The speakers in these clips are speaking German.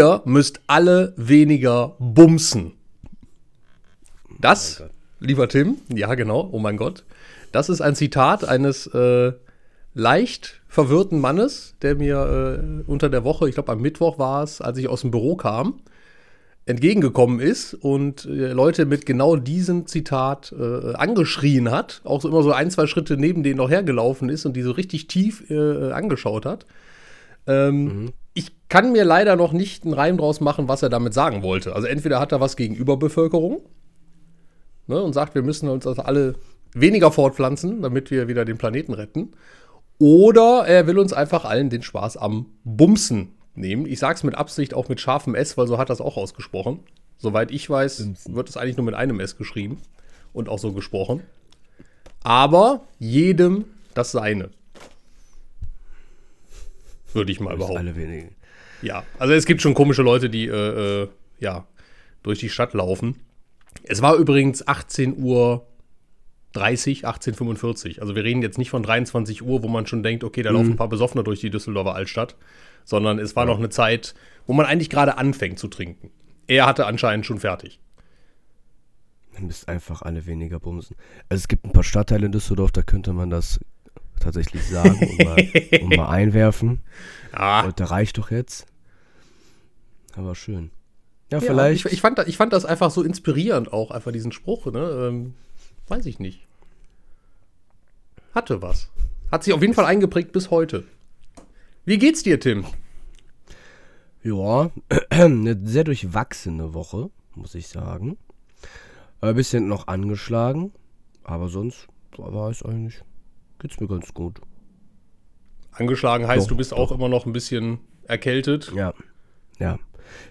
Ihr müsst alle weniger bumsen. Das, lieber Tim, ja genau, oh mein Gott, das ist ein Zitat eines äh, leicht verwirrten Mannes, der mir äh, unter der Woche, ich glaube am Mittwoch war es, als ich aus dem Büro kam, entgegengekommen ist und äh, Leute mit genau diesem Zitat äh, angeschrien hat, auch so immer so ein, zwei Schritte neben denen noch hergelaufen ist und die so richtig tief äh, angeschaut hat. Ähm, mhm. Ich kann mir leider noch nicht einen Reim draus machen, was er damit sagen wollte. Also entweder hat er was gegen Überbevölkerung ne, und sagt, wir müssen uns also alle weniger fortpflanzen, damit wir wieder den Planeten retten. Oder er will uns einfach allen den Spaß am Bumsen nehmen. Ich sage es mit Absicht auch mit scharfem S, weil so hat das auch ausgesprochen. Soweit ich weiß, Bumsen. wird es eigentlich nur mit einem S geschrieben und auch so gesprochen. Aber jedem das Seine. Würde ich mal behaupten. Alle wenigen. Ja, also es gibt schon komische Leute, die äh, äh, ja durch die Stadt laufen. Es war übrigens 18 Uhr 30, 1845. Also wir reden jetzt nicht von 23 Uhr, wo man schon denkt, okay, da mhm. laufen ein paar Besoffene durch die Düsseldorfer Altstadt, sondern es war ja. noch eine Zeit, wo man eigentlich gerade anfängt zu trinken. Er hatte anscheinend schon fertig. Dann müsst einfach alle weniger bumsen. Also es gibt ein paar Stadtteile in Düsseldorf, da könnte man das tatsächlich sagen und mal, und mal einwerfen. Ah. Und der reicht doch jetzt. Aber schön. Ja, ja vielleicht. Ich, ich, fand, ich fand das einfach so inspirierend auch, einfach diesen Spruch, ne? Ähm, Weiß ich nicht. Hatte was. Hat sich auf jeden Fall eingeprägt bis heute. Wie geht's dir, Tim? Ja, eine sehr durchwachsene Woche, muss ich sagen. Ein bisschen noch angeschlagen, aber sonst war es eigentlich, geht's mir ganz gut. Angeschlagen heißt, doch, du bist doch. auch immer noch ein bisschen erkältet. Ja, ja.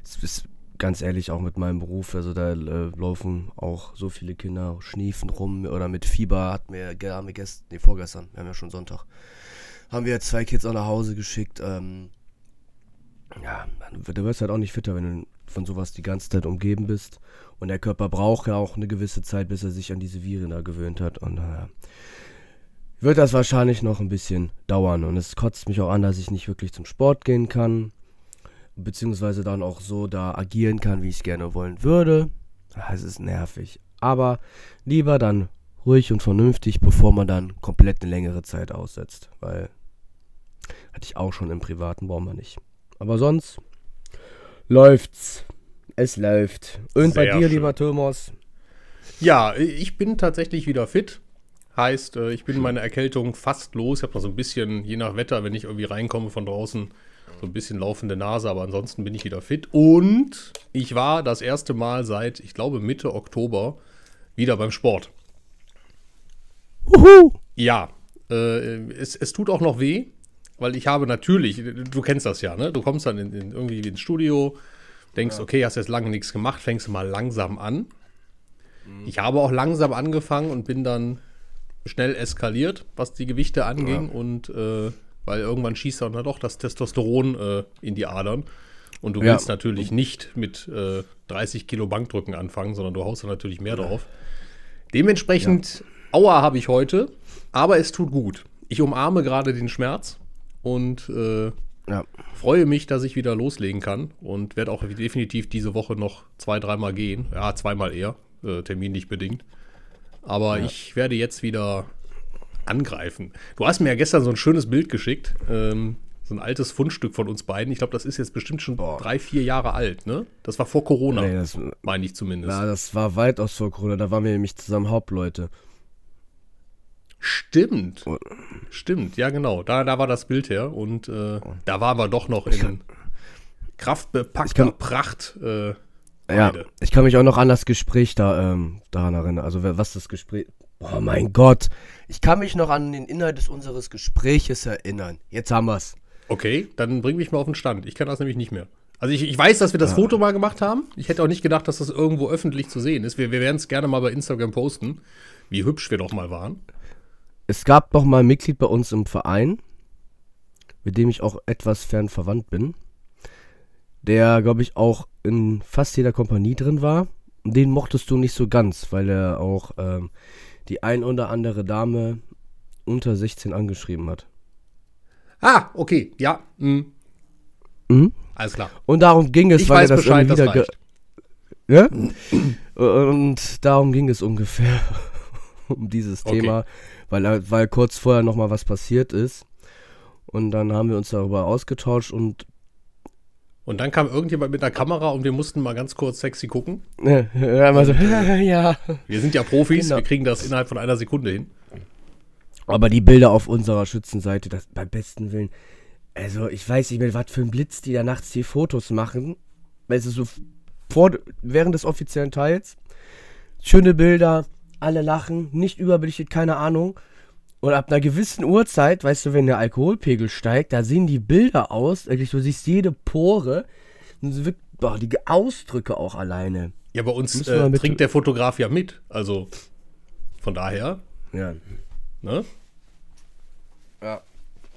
Es ist ganz ehrlich, auch mit meinem Beruf, also da äh, laufen auch so viele Kinder schniefen rum oder mit Fieber hat mir, haben wir gestern, nee, vorgestern, wir haben ja schon Sonntag, haben wir zwei Kids auch nach Hause geschickt. Ähm, ja, du wirst halt auch nicht fitter, wenn du von sowas die ganze Zeit umgeben bist. Und der Körper braucht ja auch eine gewisse Zeit, bis er sich an diese Viren da gewöhnt hat. Und äh, wird das wahrscheinlich noch ein bisschen dauern. Und es kotzt mich auch an, dass ich nicht wirklich zum Sport gehen kann beziehungsweise dann auch so da agieren kann, wie ich es gerne wollen würde. Es ist nervig. Aber lieber dann ruhig und vernünftig, bevor man dann komplett eine längere Zeit aussetzt. Weil hatte ich auch schon im Privaten, brauchen wir nicht. Aber sonst läuft's. Es läuft. Und Sehr bei dir, schön. lieber Thomas? Ja, ich bin tatsächlich wieder fit. Heißt, äh, ich bin meine Erkältung fast los. Ich habe noch so ein bisschen, je nach Wetter, wenn ich irgendwie reinkomme von draußen, so ein bisschen laufende Nase, aber ansonsten bin ich wieder fit. Und ich war das erste Mal seit, ich glaube, Mitte Oktober wieder beim Sport. Uhu. Ja, äh, es, es tut auch noch weh, weil ich habe natürlich, du kennst das ja, ne? Du kommst dann in, in irgendwie ins Studio, denkst, ja. okay, hast jetzt lange nichts gemacht, fängst mal langsam an. Mhm. Ich habe auch langsam angefangen und bin dann schnell eskaliert, was die Gewichte anging ja. und äh, weil irgendwann schießt dann doch das Testosteron äh, in die Adern. Und du ja. willst natürlich nicht mit äh, 30 Kilo Bankdrücken anfangen, sondern du haust da natürlich mehr drauf. Dementsprechend, ja. Aua habe ich heute, aber es tut gut. Ich umarme gerade den Schmerz und äh, ja. freue mich, dass ich wieder loslegen kann und werde auch definitiv diese Woche noch zwei, dreimal gehen. Ja, zweimal eher, äh, terminlich bedingt. Aber ja. ich werde jetzt wieder angreifen. Du hast mir ja gestern so ein schönes Bild geschickt. Ähm, so ein altes Fundstück von uns beiden. Ich glaube, das ist jetzt bestimmt schon Boah. drei, vier Jahre alt, ne? Das war vor Corona, nee, meine ich zumindest. Ja, das war weitaus vor Corona. Da waren wir nämlich zusammen Hauptleute. Stimmt. Oh. Stimmt, ja, genau. Da, da war das Bild her. Und äh, oh. da waren wir doch noch in kraftbepackter Pracht. Äh, ja, ich kann mich auch noch an das Gespräch da ähm, daran erinnern. Also was das Gespräch. Oh mein Gott. Ich kann mich noch an den Inhalt des unseres Gespräches erinnern. Jetzt haben wir's. Okay, dann bring mich mal auf den Stand. Ich kann das nämlich nicht mehr. Also ich, ich weiß, dass wir das ah. Foto mal gemacht haben. Ich hätte auch nicht gedacht, dass das irgendwo öffentlich zu sehen ist. Wir, wir werden es gerne mal bei Instagram posten, wie hübsch wir doch mal waren. Es gab noch mal ein Mitglied bei uns im Verein, mit dem ich auch etwas fern verwandt bin, der, glaube ich, auch in fast jeder Kompanie drin war. Den mochtest du nicht so ganz, weil er auch ähm, die ein oder andere Dame unter 16 angeschrieben hat. Ah, okay, ja. Mhm. Mhm. Alles klar. Und darum ging es, Ich weil weiß er das Bescheid, das wieder reicht. Ja? Und darum ging es ungefähr um dieses Okay. Thema, weil, weil kurz vorher nochmal was passiert ist. Und dann haben wir uns darüber ausgetauscht und Und dann kam irgendjemand mit einer Kamera und wir mussten mal ganz kurz sexy gucken. äh, einmal so, ja. Wir sind ja Profis, Genau. wir kriegen das innerhalb von einer Sekunde hin. Aber die Bilder auf unserer Schützenseite, das beim besten Willen. Also, ich weiß nicht mehr, was für ein Blitz die da nachts die Fotos machen. Ist so vor, während des offiziellen Teils. Schöne Bilder, alle lachen, nicht überbelichtet, keine Ahnung. Und ab einer gewissen Uhrzeit, weißt du, wenn der Alkoholpegel steigt, da sehen die Bilder aus, eigentlich du siehst jede Pore. Wirkt, boah, die Ausdrücke auch alleine. Ja, bei uns äh, trinkt der Fotograf ja mit. Also von daher, Ja. ne? ja.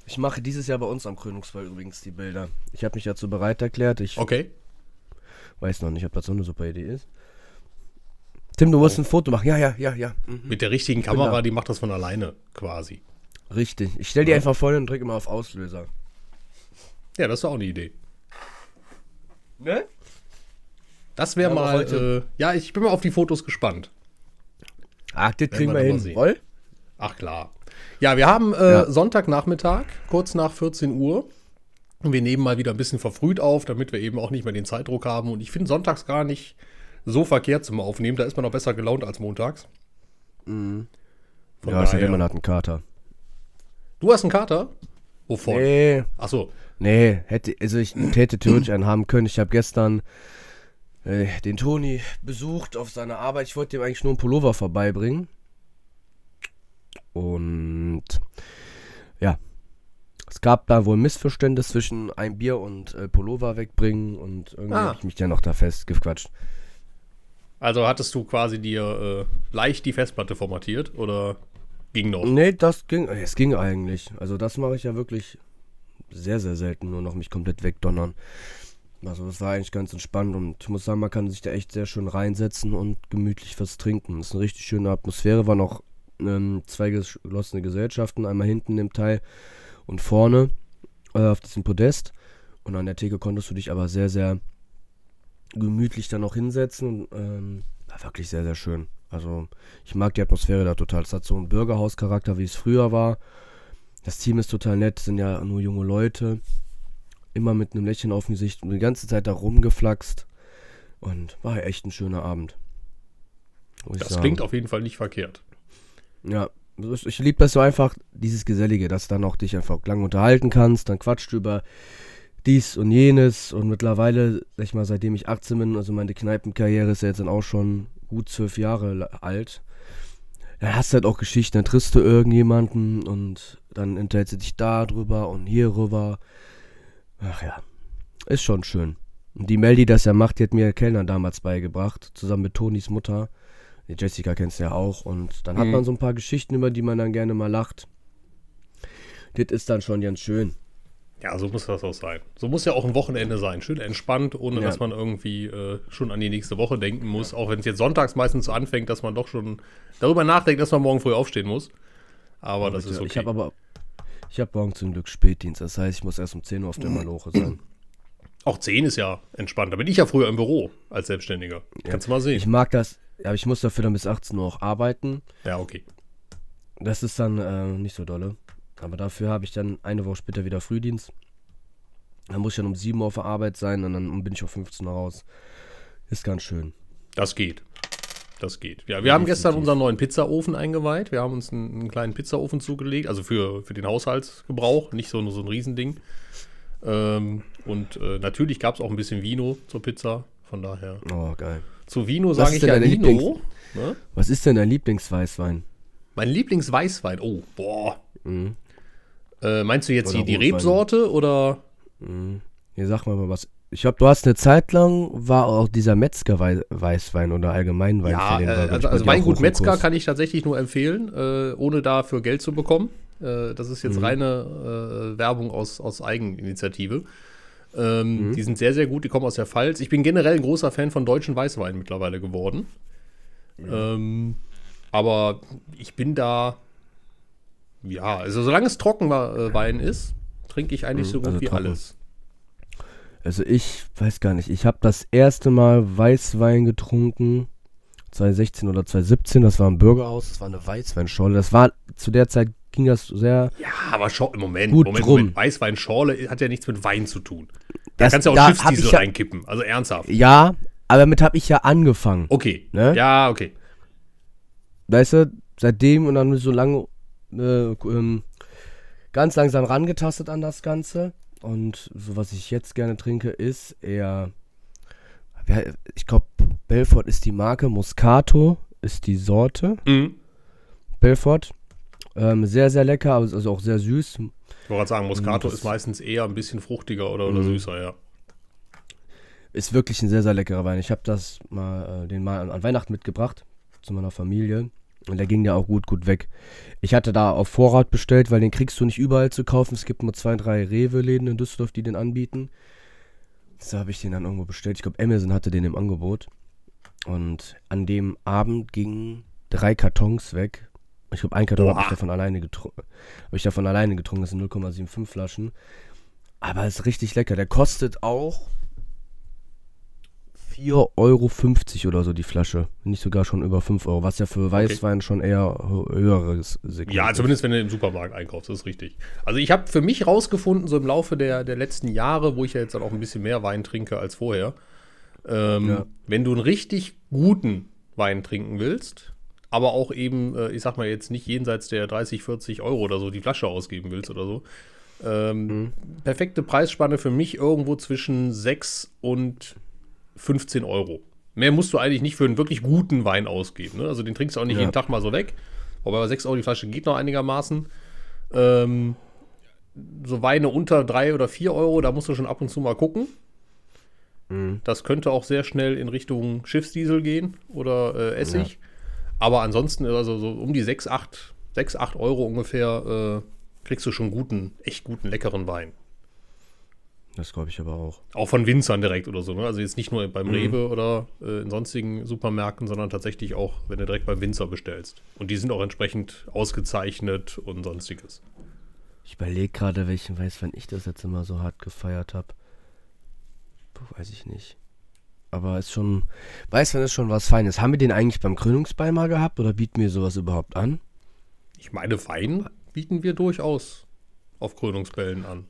Ich mache dieses Jahr bei uns am Krönungsfall übrigens die Bilder. Ich habe mich dazu bereit erklärt. Ich Okay. Weiß noch nicht, ob das so eine super Idee ist. Tim, du musst ein Foto machen. Ja, ja, ja, ja. Mhm. Mit der richtigen Kamera, die macht das von alleine quasi. Richtig. Ich stell die einfach vor und drücke immer auf Auslöser. Ja, das ist auch eine Idee. Ne? Das wäre Ja, mal, äh, ja, ich bin mal auf die Fotos gespannt. Ach, das kriegen wir wir hin. Woll? Ach klar. Ja, wir haben äh, Ja. Sonntagnachmittag, kurz nach 14 Uhr. Und wir nehmen mal wieder ein bisschen verfrüht auf, damit wir eben auch nicht mehr den Zeitdruck haben. Und ich finde sonntags gar nicht so verkehrt zum Aufnehmen. Da ist man auch besser gelaunt als montags. Von Ja, daher- immer hat einen Kater. Du hast einen Kater? Wovon? Nee. Achso, Nee, hätte, also ich hätte theoretisch einen haben können. Ich habe gestern äh, den Toni besucht auf seiner Arbeit. Ich wollte ihm eigentlich nur einen Pullover vorbeibringen. Und ja, es gab da wohl Missverständnis zwischen ein Bier und äh, Pullover wegbringen und irgendwie Ah. habe ich mich ja noch da festgequatscht. Also hattest du quasi dir äh, leicht die Festplatte formatiert oder ging noch? Nee, das ging, äh, es ging eigentlich. Also das mache ich ja wirklich sehr, sehr selten, nur noch mich komplett wegdonnern. Also das war eigentlich ganz entspannt und ich muss sagen, man kann sich da echt sehr schön reinsetzen und gemütlich was trinken. Das ist eine richtig schöne Atmosphäre, war noch ähm, zwei geschlossene Gesellschaften, einmal hinten im Teil und vorne äh, auf diesem Podest. Und an der Theke konntest du dich aber sehr, sehr gemütlich dann noch hinsetzen ähm, war wirklich sehr, sehr schön. Also ich mag die Atmosphäre da total. Es hat so einen Bürgerhauscharakter, wie es früher war. Das Team ist total nett, sind ja nur junge Leute. Immer mit einem Lächeln auf dem Gesicht und die ganze Zeit da rumgeflaxt. Und war echt ein schöner Abend. Das klingt auf jeden Fall nicht verkehrt. Ja, ich liebe das so einfach, dieses Gesellige, dass du dann auch dich einfach lang unterhalten kannst, dann quatscht du über dies und jenes und mittlerweile, sag ich mal, seitdem ich 18 bin, also meine Kneipenkarriere ist ja jetzt dann auch schon gut zwölf Jahre alt, dann hast du halt auch Geschichten, dann triffst du irgendjemanden und dann unterhältst du dich da drüber und hier rüber. Ach ja, ist schon schön. Und die Mel, die das ja macht, die hat mir Kellner damals beigebracht, zusammen mit Tonis Mutter. Die Jessica kennst du ja auch. Und dann hat Mhm. man so ein paar Geschichten, über die man dann gerne mal lacht. Das ist dann schon ganz schön. Ja, so muss das auch sein. So muss ja auch ein Wochenende sein. Schön entspannt, ohne Ja. dass man irgendwie äh, schon an die nächste Woche denken muss. Auch wenn es jetzt sonntags meistens so anfängt, dass man doch schon darüber nachdenkt, dass man morgen früh aufstehen muss. Aber das ist okay. Ich habe aber, ich habe morgen zum Glück Spätdienst. Das heißt, ich muss erst um 10 Uhr auf der Maloche sein. auch 10 ist ja entspannt. Da bin ich ja früher im Büro als Selbstständiger. Kannst du mal sehen. Ich mag das, aber ich muss dafür dann bis 18 Uhr auch arbeiten. ja, okay. Das ist dann äh, nicht so dolle. Aber dafür habe ich dann eine Woche später wieder Frühdienst. Dann muss ich dann um 7 Uhr auf der Arbeit sein und dann bin ich auf 15 Uhr raus. Ist ganz schön. Das geht. Das geht. Ja, wir haben gestern unseren neuen Pizzaofen eingeweiht. Wir haben uns einen, einen kleinen Pizzaofen zugelegt, also für, für den Haushaltsgebrauch, nicht so, so ein Riesending. Ähm, und äh, natürlich gab es auch ein bisschen Vino zur Pizza. Von daher. Oh, geil. Zu Vino sage ich ja Vino. Ne? Was ist denn dein Lieblingsweißwein? Mein Lieblingsweißwein. Oh, boah. Mhm. Äh, meinst du jetzt Oder die, die. Rebsorte oder? Hier sag mal was. Ich glaube, du hast eine Zeit lang, war auch dieser Metzger-Weißwein oder Allgemeinwein Ja, für den äh, also, also Weingut Metzger kann ich tatsächlich nur empfehlen, äh, ohne dafür Geld zu bekommen. Äh, das ist jetzt Mhm. reine äh, Werbung aus, aus Eigeninitiative. Ähm, Mhm. Die sind sehr, sehr gut, die kommen aus der Pfalz. Ich bin generell ein großer Fan von deutschen Weißweinen mittlerweile geworden. Ähm, aber ich bin da, ja, also solange es Trockenwein ist, trinke ich eigentlich so gut also wie trocken. alles. Also ich weiß gar nicht. Ich habe das erste Mal Weißwein getrunken 2016 oder 2017. Das war im Bürgerhaus. Das war eine Weißweinschorle. Das war zu der Zeit ging das sehr. Ja, aber Schor Moment, Gut Moment. Moment. Weißweinschorle hat ja nichts mit Wein zu tun. Da Das- kannst du ja auch Schiffsdiesel ja- reinkippen. Also ernsthaft. Ja, aber damit habe ich ja angefangen. Okay. Ne? Ja, okay. Weißt du, seitdem und dann so lange äh, ähm, ganz langsam rangetastet an das Ganze. Und so was ich jetzt gerne trinke, ist eher. ja, Ich glaube, Belfort ist die Marke, Moscato ist die Sorte. Mhm. Belfort. Ähm, sehr, sehr lecker, aber ist also auch sehr süß. Ich wollte gerade sagen, Moscato Das- ist meistens eher ein bisschen fruchtiger oder, oder Mhm. süßer, ja. Ist wirklich ein sehr, sehr leckerer Wein. Ich habe das mal, äh, den mal an Weihnachten mitgebracht zu meiner Familie. Und der ging ja auch gut, gut weg. Ich hatte da auf Vorrat bestellt, weil den kriegst du nicht überall zu kaufen. Es gibt nur zwei, drei Rewe-Läden in Düsseldorf, die den anbieten. So habe ich den dann irgendwo bestellt. Ich glaube, Amazon hatte den im Angebot. Und an dem Abend gingen drei Kartons weg. Ich glaube, ein Karton habe ich davon alleine getrunken. Habe ich davon alleine getrunken. Das sind 0,75 Flaschen. Aber ist richtig lecker. Der kostet auch 4,50 Euro oder so die Flasche. Nicht sogar schon über 5 Euro, was ja für Weißwein schon eher hö- höheres Segment Ja, ist. zumindest wenn du im Supermarkt einkaufst, das ist richtig. Also ich habe für mich rausgefunden, so im Laufe der, der letzten Jahre, wo ich ja jetzt dann auch ein bisschen mehr Wein trinke als vorher, ähm, Ja. wenn du einen richtig guten Wein trinken willst, aber auch eben, äh, ich sag mal jetzt nicht jenseits der 30, 40 Euro oder so die Flasche ausgeben willst oder so, ähm, Mhm. perfekte Preisspanne für mich irgendwo zwischen 6 und 15 Euro. Mehr musst du eigentlich nicht für einen wirklich guten Wein ausgeben. Ne? Also den trinkst du auch nicht Ja. jeden Tag mal so weg. Wobei bei 6 Euro die Flasche geht noch einigermaßen. Ähm, so Weine unter 3 oder 4 Euro, da musst du schon ab und zu mal gucken. Mhm. Das könnte auch sehr schnell in Richtung Schiffsdiesel gehen oder äh, Essig. Aber ansonsten, also so um die 6, 8, 6, 8 Euro ungefähr, äh, kriegst du schon guten, echt guten, leckeren Wein. Das glaube ich aber auch. Auch von Winzern direkt oder so. Ne? Also jetzt nicht nur beim Mhm. Rewe oder äh, in sonstigen Supermärkten, sondern tatsächlich auch, wenn du direkt beim Winzer bestellst. Und die sind auch entsprechend ausgezeichnet und sonstiges. Ich überlege gerade, welchen Weißwein ich das jetzt immer so hart gefeiert habe. Weiß ich nicht. Aber ist schon. Weißwein ist schon was Feines. Haben wir den eigentlich beim Krönungsball mal gehabt oder bieten wir sowas überhaupt an? Ich meine, Wein bieten wir durchaus auf Krönungsbällen an.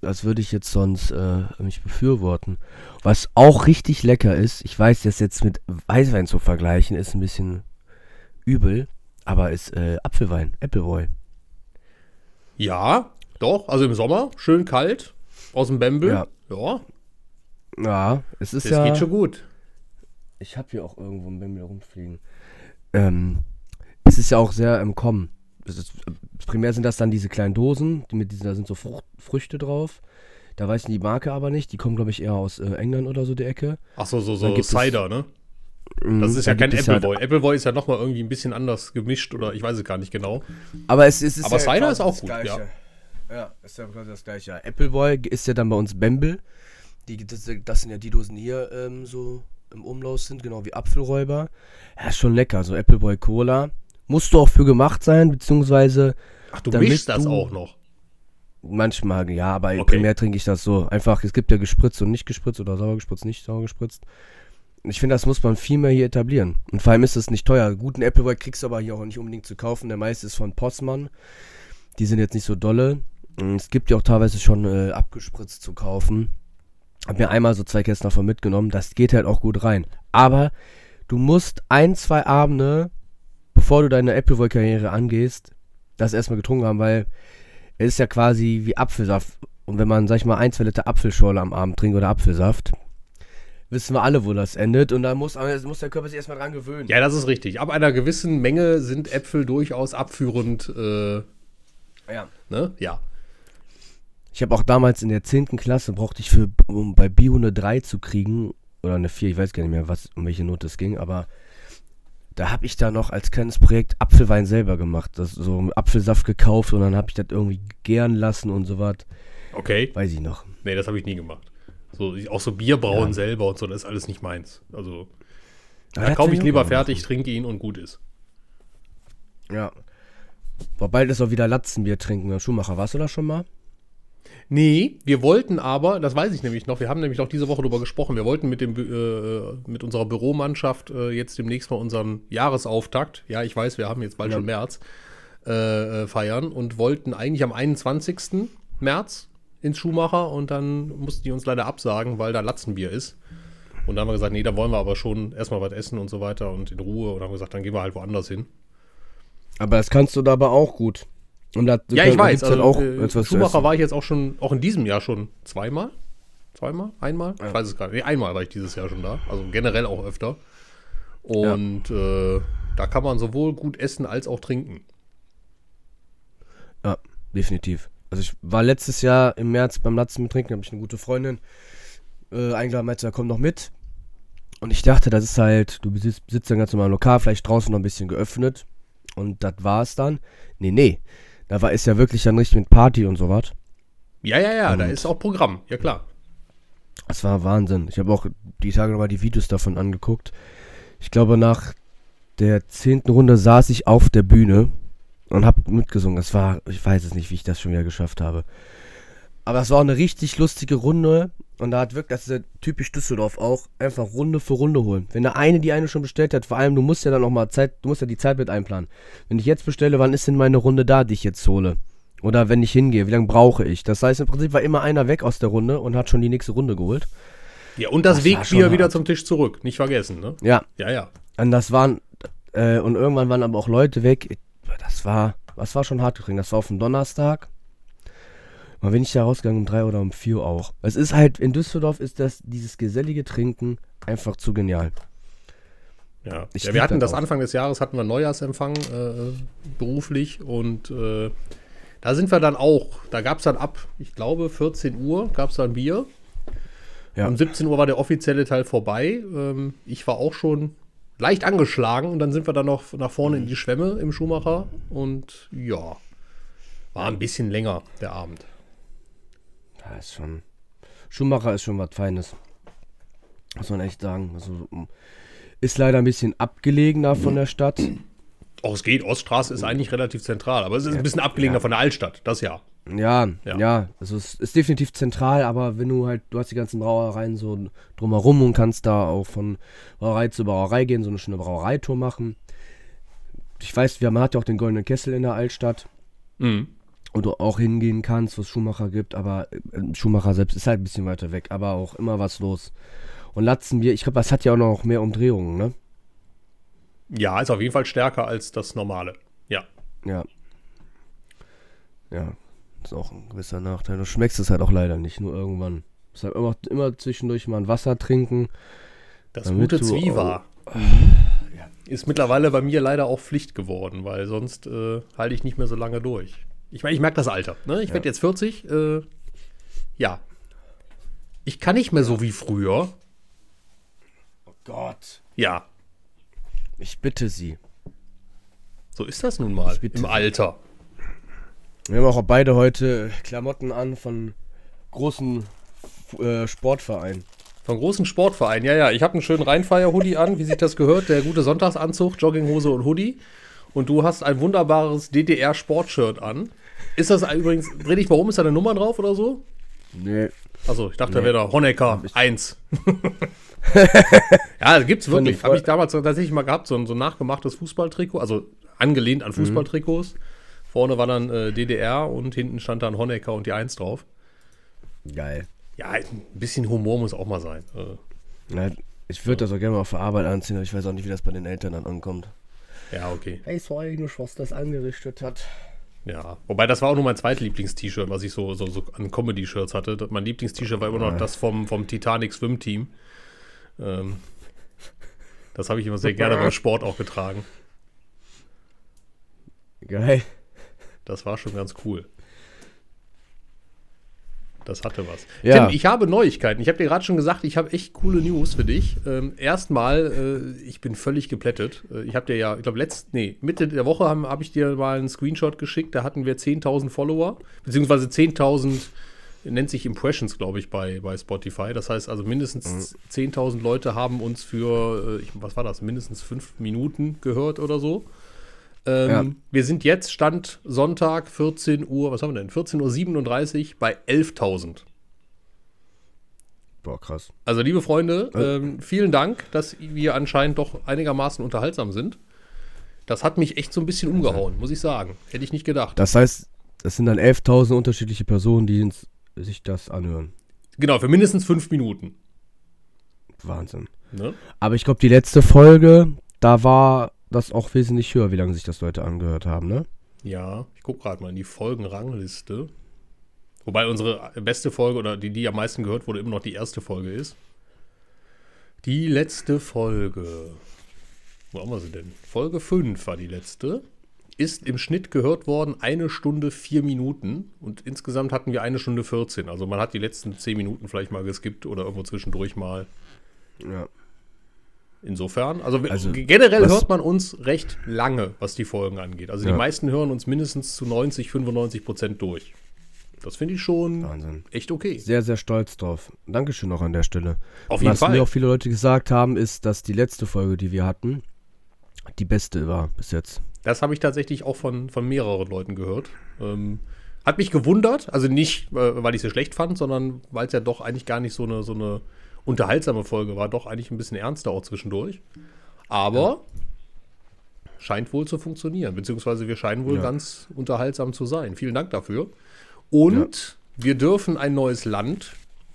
Das würde ich jetzt sonst äh, nicht befürworten. Was auch richtig lecker ist, ich weiß, das jetzt mit Weißwein zu vergleichen, ist ein bisschen übel, aber ist äh, Apfelwein, Appleboy. Ja, doch. Also im Sommer, schön kalt, aus dem Bembel. Ja. ja Ja, es ist das ja. geht schon gut. Ich habe hier auch irgendwo ein Bimmel rumfliegen. Ähm, es ist ja auch sehr im Kommen. Ist, primär sind das dann diese kleinen Dosen, die mit diesen, da sind so Frucht, Früchte drauf. Da weiß ich die Marke aber nicht. Die kommen, glaube ich, eher aus äh, England oder so die Ecke. Ach so, so, so gibt es- Cider, ne? Mhm, Das ist ja kein gibt es ja- Appleboy. Appleboy ist ja nochmal irgendwie ein bisschen anders gemischt oder ich weiß es gar nicht genau. Aber es, es ist Aber ja Cider ist auch das gut, Gleiche. Ja, ist ja quasi das gleiche. Ja. Appleboy ist ja dann bei uns Bembel. Die, das, das sind ja die Dosen, die hier ähm, so im Umlauf sind, genau wie Apfelräuber. Ja, ist schon lecker. So Appleboy Cola. Musst du auch für gemacht sein, beziehungsweise Ach, du Damit mischst das du- auch noch. manchmal, ja, aber Okay. primär trinke ich das so. Einfach, es gibt ja gespritzt und nicht gespritzt oder sauer gespritzt, nicht sauer gespritzt. Ich finde, das muss man viel mehr hier etablieren. Und vor allem ist es nicht teuer. Guten Appleboy kriegst du aber hier auch nicht unbedingt zu kaufen. Der meiste ist von Possmann. Die sind jetzt nicht so dolle. Und Es gibt ja auch teilweise schon äh, abgespritzt zu kaufen. Hab mir einmal so zwei Kästen davon mitgenommen. Das geht halt auch gut rein. Aber du musst ein, zwei Abende, bevor du deine Appleboy-Karriere angehst, das erstmal getrunken haben, weil es ist ja quasi wie Apfelsaft. Und wenn man, sag ich mal, ein, zwei Liter Apfelschorle am Abend trinkt oder Apfelsaft, wissen wir alle, wo das endet. Und da muss, muss der Körper sich erstmal dran gewöhnen. Ja, das ist richtig. Ab einer gewissen Menge sind Äpfel durchaus abführend. Äh, ja. ne? Ja. Ich habe auch damals in der 10. Klasse, brauchte ich für, um bei Bio eine 3 zu kriegen, oder eine 4, ich weiß gar nicht mehr, was, um welche Note es ging, aber da habe ich da noch als kleines Projekt Apfelwein selber gemacht. Das, so Apfelsaft gekauft und dann habe ich das irgendwie gären lassen und so was. Okay. Weiß ich noch. Nee, das habe ich nie gemacht. So, auch so Bier brauen Ja. selber und so, das ist alles nicht meins. Also, Aber da kaufe ich lieber fertig, trinke ihn und gut ist. machen. Ja. Boah, bald ist auch wieder Latzenbier trinken. Herr Schumacher, warst du da schon mal? Nee, wir wollten aber, das weiß ich nämlich noch, wir haben nämlich auch diese Woche darüber gesprochen, wir wollten mit, dem, äh, mit unserer Büromannschaft äh, jetzt demnächst mal unseren Jahresauftakt, ja, ich weiß, wir haben jetzt bald Ja. schon März, äh, äh, feiern und wollten eigentlich am 21. März ins Schuhmacher und dann mussten die uns leider absagen, weil da Latzenbier ist. Und dann haben wir gesagt, nee, da wollen wir aber schon erstmal was essen und so weiter und in Ruhe. Und haben gesagt, dann gehen wir halt woanders hin. Aber das kannst du dabei auch gut. Und da, Ja, ich da weiß. Also, halt auch äh, essen. war ich jetzt auch schon, auch in diesem Jahr schon zweimal. Zweimal? Einmal? Ich weiß es gar nicht. Nee, einmal war ich dieses Jahr schon da. Also generell auch öfter. Und äh, da kann man sowohl gut essen als auch trinken. Ja, definitiv. Also ich war letztes Jahr im März beim Latzen mit Trinken, habe ich eine gute Freundin äh, eingeladen, meinte, da komm noch mit. Und ich dachte, das ist halt, du sitzt, sitzt dann ganz normal im Lokal, vielleicht draußen noch ein bisschen geöffnet. Und das war es dann. Nee, nee. Da war ist ja wirklich dann richtig mit Party und sowas. Ja, ja, ja, da Und- ist auch Programm. Ja, klar. Das war Wahnsinn. Ich habe auch die Tage nochmal die Videos davon angeguckt. Ich glaube, nach der zehnten Runde saß ich auf der Bühne und habe mitgesungen. Das war, ich weiß es nicht, wie ich das schon wieder geschafft habe. Aber es war auch eine richtig lustige Runde. Und da hat wirklich, das ist ja typisch Düsseldorf auch, einfach Runde für Runde holen. Wenn der eine die eine schon bestellt hat, vor allem, du musst ja dann auch mal Zeit, du musst ja die Zeit mit einplanen. Wenn ich jetzt bestelle, wann ist denn meine Runde da, die ich jetzt hole? Oder wenn ich hingehe, wie lange brauche ich? Das heißt, im Prinzip war immer einer weg aus der Runde und hat schon die nächste Runde geholt. Ja, und das, Das Wegbier wieder zum Tisch zurück. Nicht vergessen, ne? Ja, Ja, ja. und das waren, äh, und irgendwann waren aber auch Leute weg. Das war, das war schon hart gekriegt. Das war auf dem Donnerstag. Mal bin ich da rausgegangen um drei oder um vier auch. Es ist halt, in Düsseldorf ist das, dieses gesellige Trinken einfach zu genial. Ja, Ich ja wir hatten das das. Anfang des Jahres hatten wir Neujahrsempfang äh, beruflich und äh, da sind wir dann auch, da gab es dann ab, ich glaube 14 Uhr gab es dann Bier. Ja. Um 17 Uhr war der offizielle Teil vorbei. Ähm, ich war auch schon leicht angeschlagen und dann sind wir dann noch nach vorne in die Schwemme im Schuhmacher und ja, war ein bisschen länger der Abend. Da ist schon, Schumacher ist schon was Feines. Muss man echt sagen. Also, m- ist leider ein bisschen abgelegener von der Stadt. Auch es geht, Oststraße ist eigentlich relativ zentral, aber es ist ein bisschen abgelegener Ja. von der Altstadt, das ja. Ja, Ja. ja, also es ist definitiv zentral, aber wenn du halt, du hast die ganzen Brauereien so drumherum und kannst da auch von Brauerei zu Brauerei gehen, so eine schöne Brauereitour machen. Ich weiß, wir, man hat ja auch den Goldenen Kessel in der Altstadt, Mhm. Du auch hingehen kannst, wo es Schumacher gibt, aber äh, Schumacher selbst ist halt ein bisschen weiter weg, aber auch immer was los. Und Latzenbier, ich glaube, das hat ja auch noch mehr Umdrehungen, ne? Ja, ist auf jeden Fall stärker als das normale. Ja. Ja. Ja, ist auch ein gewisser Nachteil. Du schmeckst es halt auch leider nicht, nur irgendwann. Deshalb immer, immer zwischendurch mal ein Wasser trinken. Das gute Zwiewa. Ist mittlerweile bei mir leider auch Pflicht geworden, weil sonst äh, halte ich nicht mehr so lange durch. Ich meine, ich merke das Alter. Ne? Ich werde jetzt 40. Äh, ja. Ich kann nicht mehr so wie früher. Oh Gott. Ja, Ich bitte Sie. so ist das nun mal im. Alter. Wir haben auch beide heute Klamotten an von großen äh, Sportvereinen. Von großen Sportvereinen. Ja, ja. Ich habe einen schönen Rheinfeier-Hoodie an, wie sich das gehört. Der gute Sonntagsanzug, Jogginghose und Hoodie. Und du hast ein wunderbares DDR-Sportshirt an. Ist das übrigens, dreh dich mal um, ist da eine Nummer drauf oder so? Nee. Achso, ich dachte, da wäre da Honecker 1. ja, das gibt's wirklich. Habe ich damals tatsächlich mal gehabt, so ein, so ein nachgemachtes Fußballtrikot, also angelehnt Mhm. an Fußballtrikots. Vorne war dann äh, DDR und hinten stand dann Honecker und die 1 drauf. Geil. Ja, ein bisschen Humor muss auch mal sein. Äh, Na, ich würde das auch gerne mal auf der Arbeit anziehen, aber ich weiß auch nicht, wie das bei den Eltern dann ankommt. Ja, okay. Hey, so eigentlich, was das angerichtet hat. Ja. Wobei das war auch nur mein zweitlieblings-T-Shirt, was ich so, so, so an Comedy-Shirts hatte. Mein Lieblings-T-Shirt war immer noch das vom, vom Titanic-Swim-Team. Ähm, das habe ich immer sehr gerne beim Sport auch getragen. Geil. Das war schon ganz cool. Das hatte was. Ja. Tim, ich habe Neuigkeiten. Ich habe dir gerade schon gesagt, ich habe echt coole News für dich. Ähm, erstmal, äh, ich bin völlig geplättet. Äh, ich habe dir ja, ich glaube, letzt, nee, Mitte der Woche habe hab ich dir mal einen Screenshot geschickt. Da hatten wir 10.000 Follower, beziehungsweise 10.000, nennt sich Impressions, glaube ich, bei, bei Spotify. Das heißt also mindestens 10.000 Leute haben uns für, äh, ich, was war das, mindestens fünf Minuten gehört oder so. Ähm, Ja. Wir sind jetzt, Stand Sonntag, 14 Uhr, was haben wir denn? 14.37 Uhr bei 11.000. Boah, krass. Also, liebe Freunde, ähm, vielen Dank, dass wir anscheinend doch einigermaßen unterhaltsam sind. Das hat mich echt so ein bisschen umgehauen, muss ich sagen. Hätte ich nicht gedacht. Das heißt, das sind dann 11.000 unterschiedliche Personen, die sich das anhören. Genau, für mindestens fünf Minuten. Wahnsinn. Ne? Aber ich glaube, die letzte Folge, da war das auch wesentlich höher, wie lange sich das Leute angehört haben, ne? Ja, ich gucke gerade mal in die Folgenrangliste. Wobei unsere beste Folge oder die, die am meisten gehört wurde, immer noch die erste Folge ist. Die letzte Folge. Wo haben wir sie denn? Folge 5 war die letzte. Ist im Schnitt gehört worden eine Stunde vier Minuten und insgesamt hatten wir eine Stunde 14. Also man hat die letzten zehn Minuten vielleicht mal geskippt oder irgendwo zwischendurch mal. Ja. Insofern, also, Also, generell hört man uns recht lange, was die Folgen angeht. Also die Ja. meisten hören uns mindestens zu 90, 95 Prozent durch. Das finde ich schon Wahnsinn. echt okay. Sehr, sehr stolz drauf. Dankeschön noch an der Stelle. Auf jeden was Fall. mir auch viele Leute gesagt haben, ist, dass die letzte Folge, die wir hatten, die beste war bis jetzt. Das habe ich tatsächlich auch von, von mehreren Leuten gehört. Ähm, hat mich gewundert, also nicht, äh, weil ich sie schlecht fand, sondern weil es ja doch eigentlich gar nicht so eine, so eine unterhaltsame Folge war, doch eigentlich ein bisschen ernster auch zwischendurch. Aber scheint wohl zu funktionieren, beziehungsweise wir scheinen wohl Ja. ganz unterhaltsam zu sein. Vielen Dank dafür. Und wir dürfen ein neues Land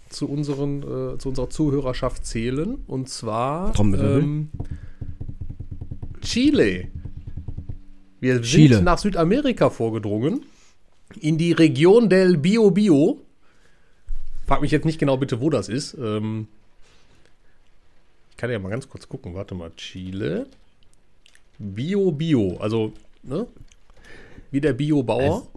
zu, unseren, äh, zu unserer Zuhörerschaft zählen, und zwar ähm, Chile. Wir Chile. sind nach Südamerika vorgedrungen, in die Region del Bio Bio. Frag mich jetzt nicht genau bitte, wo das ist. Ähm, ich kann ja mal ganz kurz gucken. Warte mal, Chile. Bio Bio, also ne? wie der Biobauer.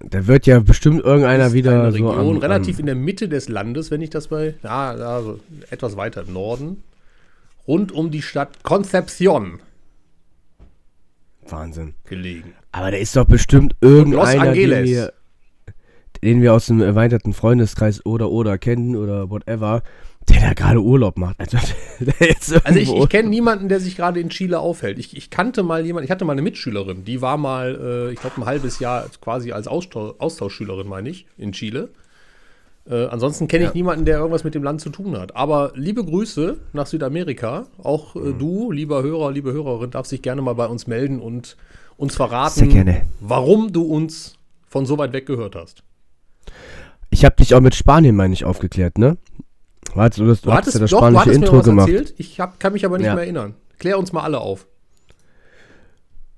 Da wird ja bestimmt irgendeiner wieder eine so Region, am, relativ am, in der Mitte des Landes, wenn ich das bei, ja, ja, so etwas weiter im Norden, rund um die Stadt Concepción Wahnsinn. gelegen. Aber da ist doch bestimmt irgendeiner, den Angeles. Den wir aus dem erweiterten Freundeskreis oder oder kennen oder whatever, der da gerade Urlaub macht. Also, Also ich, ich kenne niemanden, der sich gerade in Chile aufhält. Ich, ich kannte mal jemanden, ich hatte mal eine Mitschülerin, die war mal, äh, ich glaube, ein halbes Jahr quasi als Austausch, Austauschschülerin, meine ich, in Chile. Äh, ansonsten kenne ich Ja. niemanden, der irgendwas mit dem Land zu tun hat. Aber liebe Grüße nach Südamerika. Auch äh, Mhm. du, lieber Hörer, liebe Hörerin, darfst dich gerne mal bei uns melden und uns verraten, warum du uns von so weit weg gehört hast. Ich habe dich auch mit Spanien, meine ich, aufgeklärt, ne? Warte, du, hast- du hattest ja das doch, spanische Intro gemacht. erzählt. Ich hab, kann mich aber nicht Ja. mehr erinnern. Klär uns mal alle auf.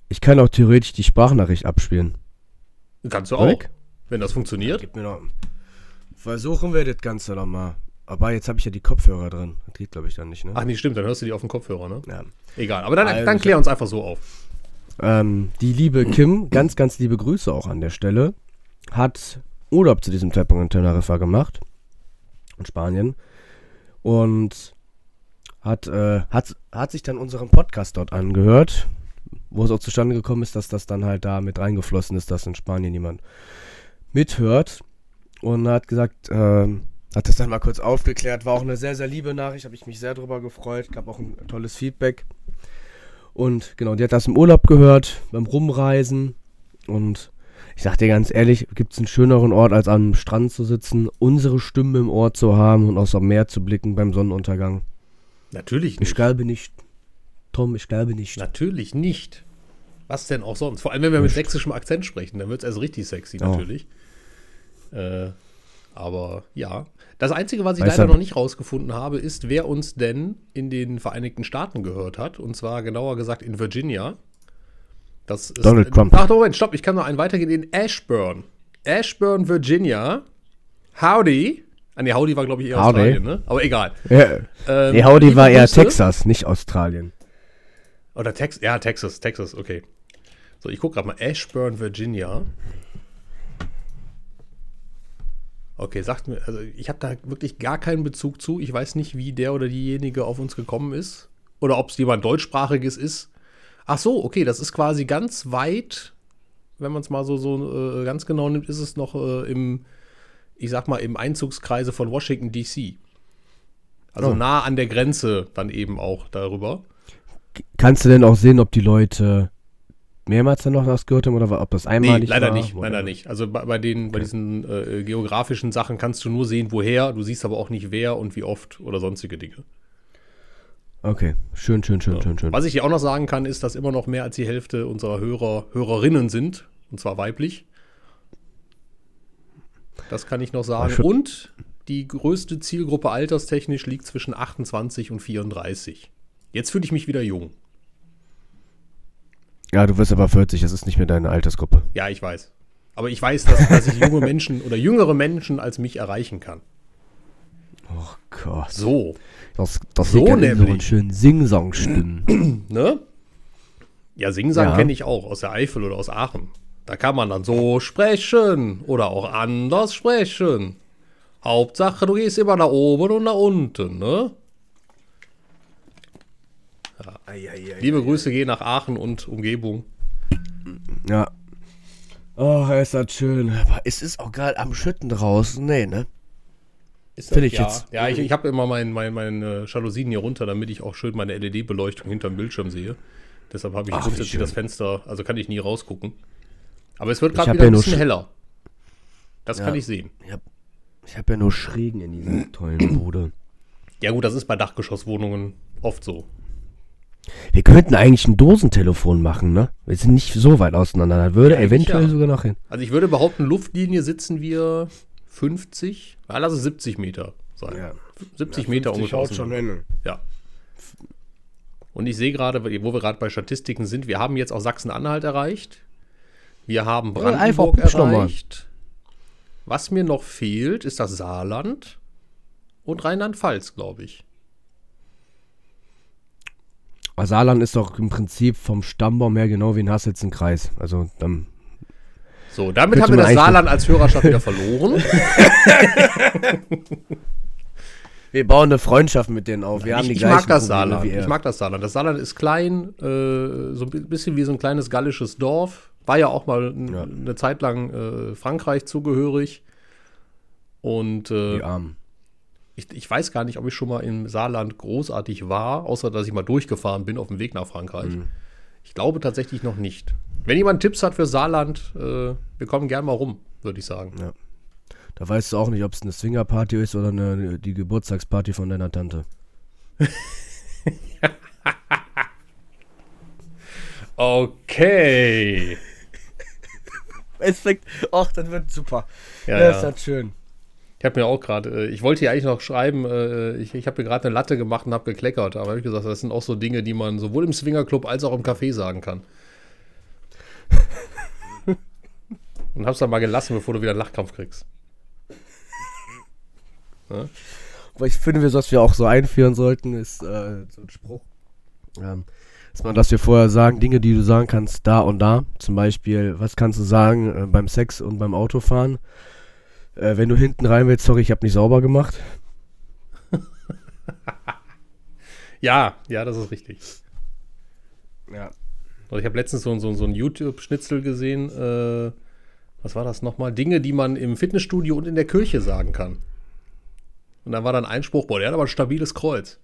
Ich kann auch theoretisch die Sprachnachricht abspielen. Kannst du auch. Wenn das funktioniert. Gib mir noch. Versuchen wir das Ganze noch mal. Aber jetzt habe ich ja die Kopfhörer drin. Das geht, glaube ich, dann nicht, ne? Ach nee, stimmt, dann hörst du die auf dem Kopfhörer, ne? Ja. Egal, aber dann, Also, dann klär uns einfach so auf. Ähm, die liebe Kim, ganz, ganz liebe Grüße auch an der Stelle, hat Urlaub zu diesem Zeitpunkt in Teneriffa gemacht. In Spanien. Und hat, äh, hat, hat sich dann unseren Podcast dort angehört, wo es auch zustande gekommen ist, dass das dann halt da mit reingeflossen ist, dass in Spanien jemand mithört. Und hat gesagt, ähm, hat das dann mal kurz aufgeklärt. War auch eine sehr, sehr liebe Nachricht, habe ich mich sehr drüber gefreut. Gab auch ein tolles Feedback. Und genau, die hat das im Urlaub gehört, beim Rumreisen. Und ich sag dir ganz ehrlich, gibt es einen schöneren Ort, als am Strand zu sitzen, unsere Stimme im Ohr zu haben und aus dem Meer zu blicken beim Sonnenuntergang? Natürlich Ich nicht. glaube nicht. Tom, ich glaube nicht. Natürlich nicht. Was denn auch sonst? Vor allem, wenn wir mit sächsischem Akzent sprechen, dann wird es erst richtig sexy, Oh. natürlich. Äh, aber ja. Das Einzige, was ich Weißt leider noch nicht rausgefunden habe, ist, wer uns denn in den Vereinigten Staaten gehört hat. Und zwar genauer gesagt in Virginia. Das ist, Donald Trump. Ach, Moment, stopp, ich kann noch einen weitergehen. In Ashburn. Ashburn, Virginia. Howdy. Ah, nee, Howdy war, glaube ich, eher Howdy. Australien, ne? Aber egal. Ja. Ähm, Nee, Howdy war eher Grüße. Texas, nicht Australien. Oder Texas, ja, Texas, Texas, okay. So, ich gucke gerade mal. Ashburn, Virginia. Okay, sagt mir, also ich habe da wirklich gar keinen Bezug zu. Ich weiß nicht, wie der oder diejenige auf uns gekommen ist. Oder ob es jemand deutschsprachiges ist. Ach so, okay, das ist quasi ganz weit, wenn man es mal so, so äh, ganz genau nimmt, ist es noch äh, im, ich sag mal, im Einzugskreise von Washington, D.C. Also Oh. nah an der Grenze dann eben auch darüber. Kannst du denn auch sehen, ob die Leute mehrmals dann noch das gehört haben oder ob das Nee, einmalig leider war? nicht, oder? leider nicht. Also bei, bei den, bei diesen äh, geografischen Sachen kannst du nur sehen, woher, du siehst aber auch nicht wer und wie oft oder sonstige Dinge. Okay, schön, schön, schön, schön, schön. Was ich dir auch noch sagen kann, ist, dass immer noch mehr als die Hälfte unserer Hörer Hörerinnen sind, und zwar weiblich. Das kann ich noch sagen. schon- Und die größte Zielgruppe alterstechnisch liegt zwischen 28 und 34. Jetzt fühle ich mich wieder jung. Ja, du wirst aber 40, das ist nicht mehr deine Altersgruppe. Ja, ich weiß. Aber ich weiß, dass, dass ich junge Menschen oder jüngere Menschen als mich erreichen kann. Oh Gott. So, Das, das So so in so nämlich. einen schönen Sing-Song-Stimmen. ne? Ja, Singsang Ja. kenne ich auch aus der Eifel oder aus Aachen. Da kann man dann so sprechen oder auch anders sprechen. Hauptsache, du gehst immer nach oben und nach unten, ne? Liebe Grüße gehen nach Aachen und Umgebung. ja. Oh, ist das schön. Aber es ist auch gerade am Schütten draußen. Nee, ne? Ist Finde ich ja, jetzt- Ja, ich, ich habe immer mein, mein, meine Jalousien hier runter, damit ich auch schön meine LED-Beleuchtung hinterm Bildschirm sehe. Deshalb habe ich Ach, grundsätzlich das Fenster, also kann ich nie rausgucken. Aber es wird gerade wieder ja ein bisschen sch- heller. Das Ja. kann ich sehen. Ich habe hab ja nur Schrägen in dieser tollen Bude. Ja gut, das ist bei Dachgeschosswohnungen oft so. Wir könnten eigentlich ein Dosentelefon machen, ne? Wir sind nicht so weit auseinander. Da würde Ja, eventuell ja. sogar noch hin. Also ich würde behaupten, Luftlinie sitzen wir 50, ja, lass es 70 Meter sein. 70 Meter ungefähr. auseinander. hin. Ja. Und ich sehe gerade, wo wir gerade bei Statistiken sind, wir haben jetzt auch Sachsen-Anhalt erreicht. Wir haben Ja, einfach Brandenburg erreicht. Was mir noch fehlt, ist das Saarland und Rheinland-Pfalz, glaube ich. Aber Saarland ist doch im Prinzip vom Stammbaum her genau wie ein Hasselzenkreis. Also dann. So, damit haben wir das Saarland als Hörerschaft wieder verloren. Wir bauen eine Freundschaft mit denen auf. Wir haben ich, die ich mag das Probleme Saarland. Ich mag das Saarland. Das Saarland ist klein, äh, so ein bi- bisschen wie so ein kleines gallisches Dorf. War ja auch mal Ja. eine Zeit lang äh, Frankreich zugehörig. Und äh, die Armen. ich, ich weiß gar nicht, ob ich schon mal im Saarland großartig war, außer dass ich mal durchgefahren bin auf dem Weg nach Frankreich. Mhm. Ich glaube tatsächlich noch nicht. Wenn jemand Tipps hat für Saarland, äh, wir kommen gern mal rum, würde ich sagen. Ja. Da weißt du auch nicht, ob es eine Swingerparty ist oder eine, die Geburtstagsparty von deiner Tante. Okay. Es fängt. Ach, das wird super. Ja, das ja. ist halt schön. Ich habe mir auch gerade, äh, ich wollte hier eigentlich noch schreiben, äh, ich, ich habe mir gerade eine Latte gemacht und habe gekleckert, aber habe ich gesagt, das sind auch so Dinge, die man sowohl im Swingerclub als auch im Café sagen kann. und hab's dann mal gelassen, bevor du wieder einen Lachkampf kriegst. Aber ich finde, wir- was wir auch so einführen sollten, ist äh, so ein Spruch. Ähm, dass man, dass wir vorher sagen, Dinge, die du sagen kannst, da und da. Zum Beispiel, was kannst du sagen äh, beim Sex und beim Autofahren? Äh, wenn du hinten rein willst, sorry, ich habe nicht sauber gemacht. Ja, ja, das ist richtig. Ja. Also ich habe letztens so, so, so ein YouTube-Schnitzel gesehen. Äh, was war das nochmal? Dinge, die man im Fitnessstudio und in der Kirche sagen kann. Und dann war dann Einspruch, boah, der hat aber ein stabiles Kreuz.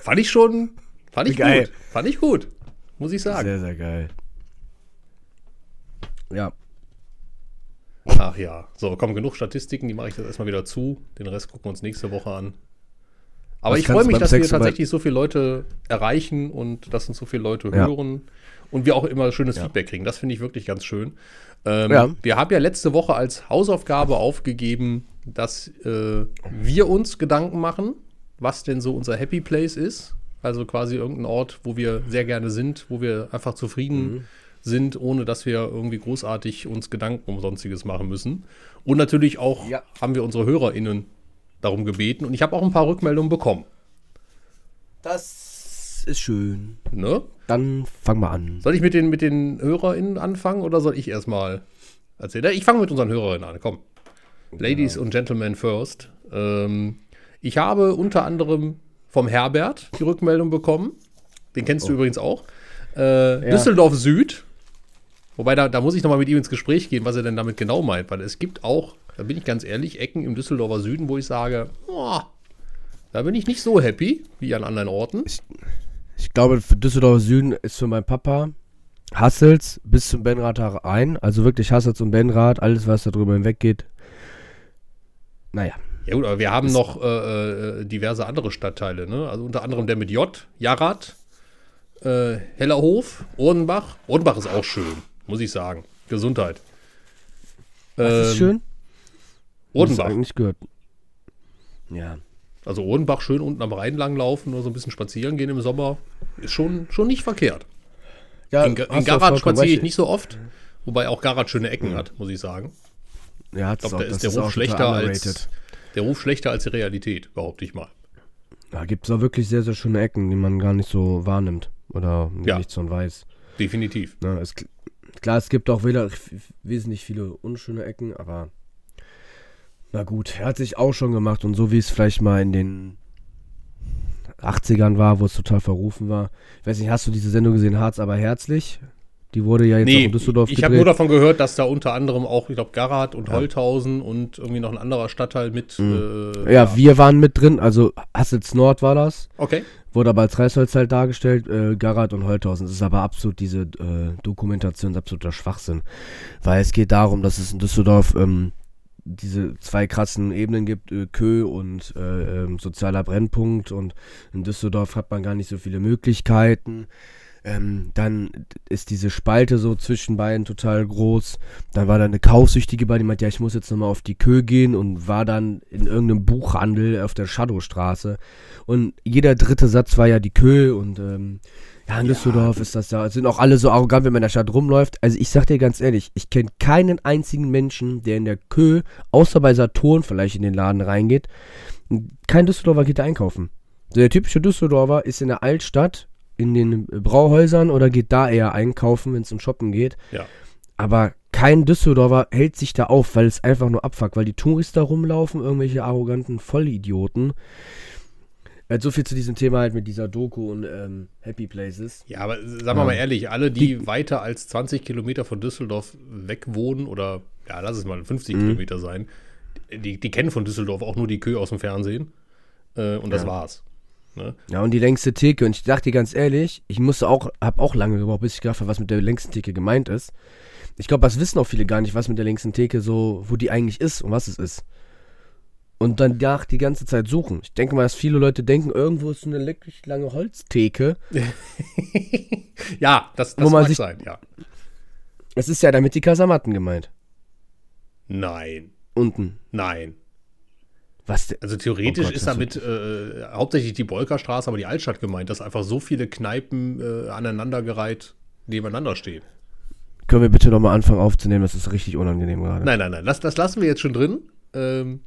Fand ich schon, fand ich Geil. gut. Fand ich gut, muss ich sagen. Sehr, sehr geil. Ja. Ach ja, so, komm, genug Statistiken, die mache ich jetzt erstmal wieder zu. Den Rest gucken wir uns nächste Woche an. Aber ich freue mich, dass wir Sex über- tatsächlich so viele Leute erreichen und dass uns so viele Leute Ja. hören und wir auch immer schönes Ja. Feedback kriegen. Das finde ich wirklich ganz schön. Ähm, Ja. Wir haben ja letzte Woche als Hausaufgabe aufgegeben, dass äh, wir uns Gedanken machen, was denn so unser Happy Place ist. Also quasi irgendein Ort, wo wir sehr gerne sind, wo wir einfach zufrieden Mhm. sind, ohne dass wir irgendwie großartig uns Gedanken um sonstiges machen müssen. Und natürlich auch Ja. haben wir unsere HörerInnen darum gebeten. Und ich habe auch ein paar Rückmeldungen bekommen. Das ist schön. Ne? Dann fang mal an. Soll ich mit den, mit den HörerInnen anfangen oder soll ich erstmal erzählen? Ich fange mit unseren HörerInnen an, komm. Ladies und Gentlemen first. Ähm, ich habe unter anderem vom Herbert die Rückmeldung bekommen. Den kennst du übrigens auch. Äh, Düsseldorf Süd. Wobei, da, da muss ich nochmal mit ihm ins Gespräch gehen, was er denn damit genau meint. Weil es gibt auch, da bin ich ganz ehrlich, Ecken im Düsseldorfer Süden, wo ich sage, oh, da bin ich nicht so happy wie an anderen Orten. Ich glaube, für Düsseldorf Süden ist für meinen Papa Hassels bis zum Benrad ein. Also wirklich Hassels und Benrad, alles was da drüber hinweg geht. Naja. Ja gut, aber wir haben noch äh, äh, diverse andere Stadtteile, ne? Also unter anderem der mit J, Jarrat, äh, Hellerhof, Odenbach. Odenbach ist auch schön, muss ich sagen. Gesundheit. Was ist Ähm, schön? Odenbach. Das eigentlich gehört. Ja. Also Odenbach schön unten am Rhein lang laufen oder so ein bisschen spazieren gehen im Sommer. Ist schon, schon nicht verkehrt. ja In, in Garat spaziere ich nicht so oft. Wobei auch Garat schöne Ecken hat, muss ich sagen. Ja, Ich glaube, da ist der Ruf schlechter als der Ruf schlechter als die Realität, behaupte ich mal. Da gibt es auch wirklich sehr, sehr schöne Ecken, die man gar nicht so wahrnimmt. Oder Ja. nicht so weiß. Definitiv. Ne, es, klar, es gibt auch wieder wesentlich viele unschöne Ecken, aber na gut, er hat sich auch schon gemacht und so wie es vielleicht mal in den 80ern war, wo es total verrufen war. Ich weiß nicht, hast du diese Sendung gesehen, Harz aber herzlich? Die wurde ja jetzt auch Nee, in Düsseldorf ich habe gedreht. nur davon gehört, dass da unter anderem auch, ich glaube, Garat und Holthausen und irgendwie noch ein anderer Stadtteil mit. Äh, ja, wir waren mit drin, also Hassels Nord war das. Okay. Wurde aber als Reisholz halt dargestellt, äh, Garat und Holthausen. Das ist aber absolut diese äh, Dokumentation, ist absoluter Schwachsinn. Weil es geht darum, dass es in Düsseldorf ähm, diese zwei krassen Ebenen gibt, äh, Kö und äh, ähm, sozialer Brennpunkt. Und in Düsseldorf hat man gar nicht so viele Möglichkeiten. Ähm, dann ist diese Spalte so zwischen beiden total groß. Dann war da eine Kaufsüchtige bei, die meinte, ja, ich muss jetzt nochmal auf die Kö gehen und war dann in irgendeinem Buchhandel auf der Shadowstraße. Und jeder dritte Satz war ja die Kö und ähm, ja, in Düsseldorf ist das ja, sind auch alle so arrogant, wenn man in der Stadt rumläuft. Also ich sag dir ganz ehrlich, ich kenne keinen einzigen Menschen, der in der Kö, außer bei Saturn vielleicht in den Laden reingeht, kein Düsseldorfer geht da einkaufen. So der typische Düsseldorfer ist in der Altstadt, in den Brauhäusern oder geht da eher einkaufen, wenn es um Shoppen geht. Ja. Aber kein Düsseldorfer hält sich da auf, weil es einfach nur abfuckt, weil die Touris da rumlaufen, irgendwelche arroganten Vollidioten. Äh, so viel zu diesem Thema halt mit dieser Doku und ähm, Happy Places. Ja, aber sagen wir mal ehrlich, alle, die weiter als 20 Kilometer von Düsseldorf weg wohnen oder, ja, lass es mal 50 Mhm. Kilometer sein, die, die kennen von Düsseldorf auch nur die Kö aus dem Fernsehen. Äh, und das Ja. war's. Ne? Ja, und die längste Theke. Und ich dachte dir ganz ehrlich, ich musste auch, hab auch lange gebraucht, bis ich gedacht habe, was mit der längsten Theke gemeint ist. Ich glaube, das wissen auch viele gar nicht, was mit der längsten Theke so, wo die eigentlich ist und was es ist. Und dann nach die ganze Zeit suchen. Ich denke mal, dass viele Leute denken, irgendwo ist so eine wirklich lange Holztheke. Ja, das, das mag sich- sein, ja. Es ist ja damit die Kasamatten gemeint. Nein, Unten. nein. Was denn? Also theoretisch Oh Gott, ist damit äh, hauptsächlich die Bolkerstraße, aber die Altstadt gemeint, dass einfach so viele Kneipen äh, aneinandergereiht nebeneinander stehen. Können wir bitte nochmal anfangen aufzunehmen? Das ist richtig unangenehm gerade. Nein, nein, nein, das, das lassen wir jetzt schon drin. Ähm,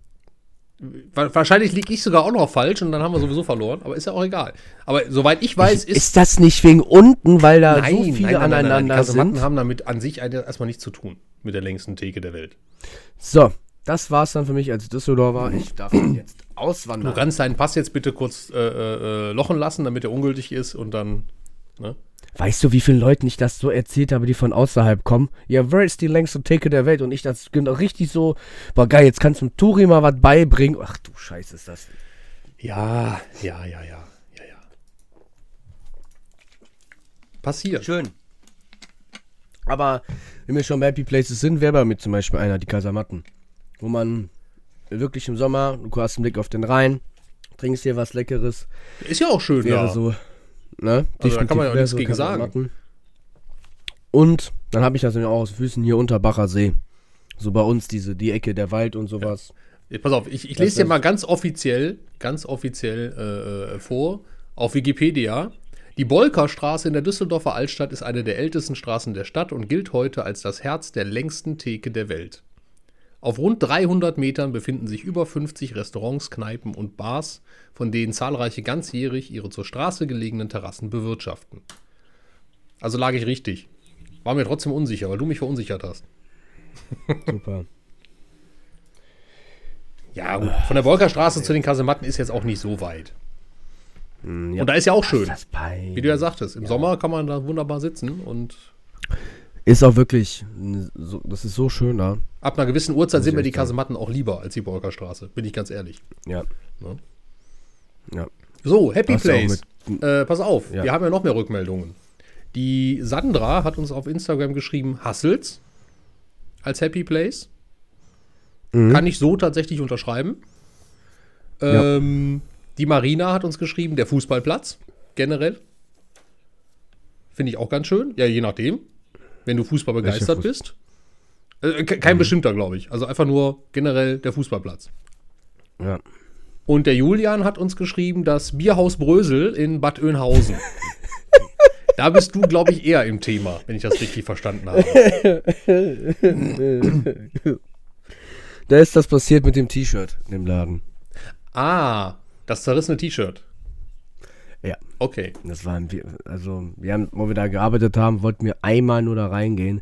wahrscheinlich liege ich sogar auch noch falsch und dann haben wir sowieso verloren, aber ist ja auch egal. Aber soweit ich weiß, ist, ist. das nicht wegen unten, weil da so viele aneinander Die Kasematten sind? haben damit an sich erstmal nichts zu tun mit der längsten Theke der Welt. So, das war's dann für mich als Düsseldorfer. Ich darf jetzt Du auswandern. kannst deinen Pass jetzt bitte kurz äh, äh, lochen lassen, damit er ungültig ist und dann. Ne? Weißt du, wie vielen Leuten ich das so erzählt habe, die von außerhalb kommen? Ja, wer ist die längste Theke der Welt? Und ich das genau richtig so, boah geil, jetzt kannst du dem Turi mal was beibringen. Ach du Scheiße, ist das. Ja, ja, ja, ja, ja, ja. Passiert. Schön. Aber wenn wir schon bei Happy Places sind, wäre bei mir zum Beispiel einer, die Kasamatten. Wo man wirklich im Sommer, du hast einen Blick auf den Rhein, trinkst dir was Leckeres, Ist ja auch schön, wäre ja. so, ne? Also da kann man ja auch nichts gegen sagen. Kasamatten. Und dann habe ich das nämlich auch aus Füßen hier unter Bacher See. So bei uns diese, die Ecke, der Wald und sowas. Jetzt Pass auf, ich, ich lese dir mal ganz offiziell, ganz offiziell äh, vor, auf Wikipedia. Die Bolkerstraße in der Düsseldorfer Altstadt ist eine der ältesten Straßen der Stadt und gilt heute als das Herz der längsten Theke der Welt. Auf rund 300 Metern befinden sich über 50 Restaurants, Kneipen und Bars, von denen zahlreiche ganzjährig ihre zur Straße gelegenen Terrassen bewirtschaften. Also lag ich richtig. War mir trotzdem unsicher, weil du mich verunsichert hast. Super. Ja, gut. Von der Bolkerstraße zu den Kasematten ist jetzt auch nicht so weit. Hm, ja. Und da ist ja auch schön. Wie du ja sagtest, im Sommer kann man da wunderbar sitzen und ist auch wirklich, so, das ist so schön da. ab einer gewissen Uhrzeit sind mir die. Kasematten auch lieber als die Bolkerstraße, bin ich ganz ehrlich. Ja. Ne? Ja. So, Happy Hast Place. Äh, pass auf, Ja. wir haben ja noch mehr Rückmeldungen. Die Sandra hat uns auf Instagram geschrieben, Hassels als Happy Place. Mhm. Kann ich so tatsächlich unterschreiben. Ähm, Die Marina hat uns geschrieben, der Fußballplatz, generell. Finde ich auch ganz schön. Ja, je nachdem. Wenn du Fußball begeistert bist. Äh, ke- kein bestimmter, glaube ich. Also einfach nur generell der Fußballplatz. Ja. Und der Julian hat uns geschrieben, das Bierhaus Brösel in Bad Oeynhausen. da bist du, glaube ich, eher im Thema, wenn ich das richtig verstanden habe. Da ist das passiert mit dem T-Shirt in dem Laden. Ah, das zerrissene T-Shirt. Ja. Okay. Das waren wir, also wir haben, wo wir da gearbeitet haben, wollten wir einmal nur da reingehen.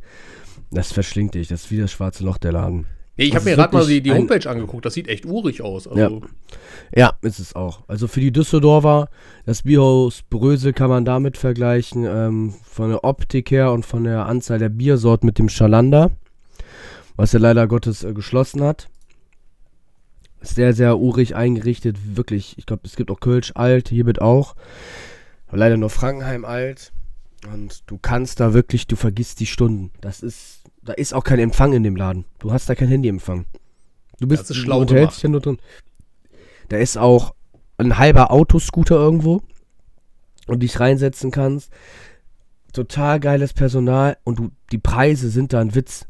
Das verschlingt dich, das ist wie das schwarze Loch der Laden. Nee, ich habe mir gerade mal die, die Homepage angeguckt. Das sieht echt urig aus. Also, Ja. Ja, ist es auch. Also für die Düsseldorfer, das Bierhaus Brösel kann man damit vergleichen, ähm, von der Optik her und von der Anzahl der Biersorten mit dem Schalander, was er leider Gottes äh, geschlossen hat. Sehr, sehr urig eingerichtet, wirklich. Ich glaube, es gibt auch Kölsch alt, hiermit auch. Aber leider nur Frankenheim alt. Und du kannst da wirklich, du vergisst die Stunden. Das ist, da ist auch kein Empfang in dem Laden. Du hast da kein Handyempfang. Du bist Das ist schlau ja nur drin. Da ist auch ein halber Autoscooter irgendwo und dich reinsetzen kannst. Total geiles Personal und du, die Preise sind da ein Witz.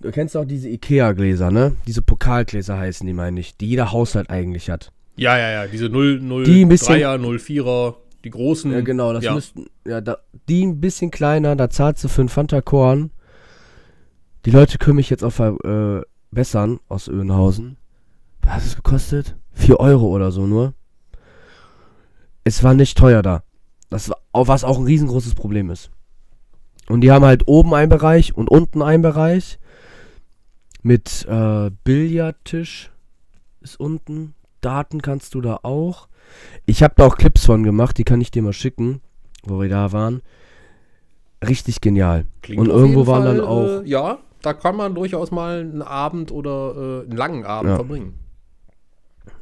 Du kennst auch diese Ikea-Gläser, ne? Diese Pokalgläser heißen die, meine ich, die jeder Haushalt eigentlich hat. ja, ja, ja. Diese 0, 0, Die ein bisschen- 3er, 04er, die großen. Ja, genau, das ja. müssten, ja, da, die ein bisschen kleiner, da zahlst du für einen Fanta Korn. Die Leute können mich jetzt auch verbessern aus Öhnhausen. Was hat es gekostet? 4 Euro oder so nur. Es war nicht teuer da. Das war, was auch ein riesengroßes Problem ist. Und die haben halt oben einen Bereich und unten einen Bereich. Mit äh, Billardtisch ist unten. Daten kannst du da auch. Ich habe da auch Clips von gemacht, die kann ich dir mal schicken, wo wir da waren. Richtig genial. Klingt Und irgendwo waren Fall, dann auch- Äh, ja, da kann man durchaus mal einen Abend oder äh, einen langen Abend Ja. verbringen.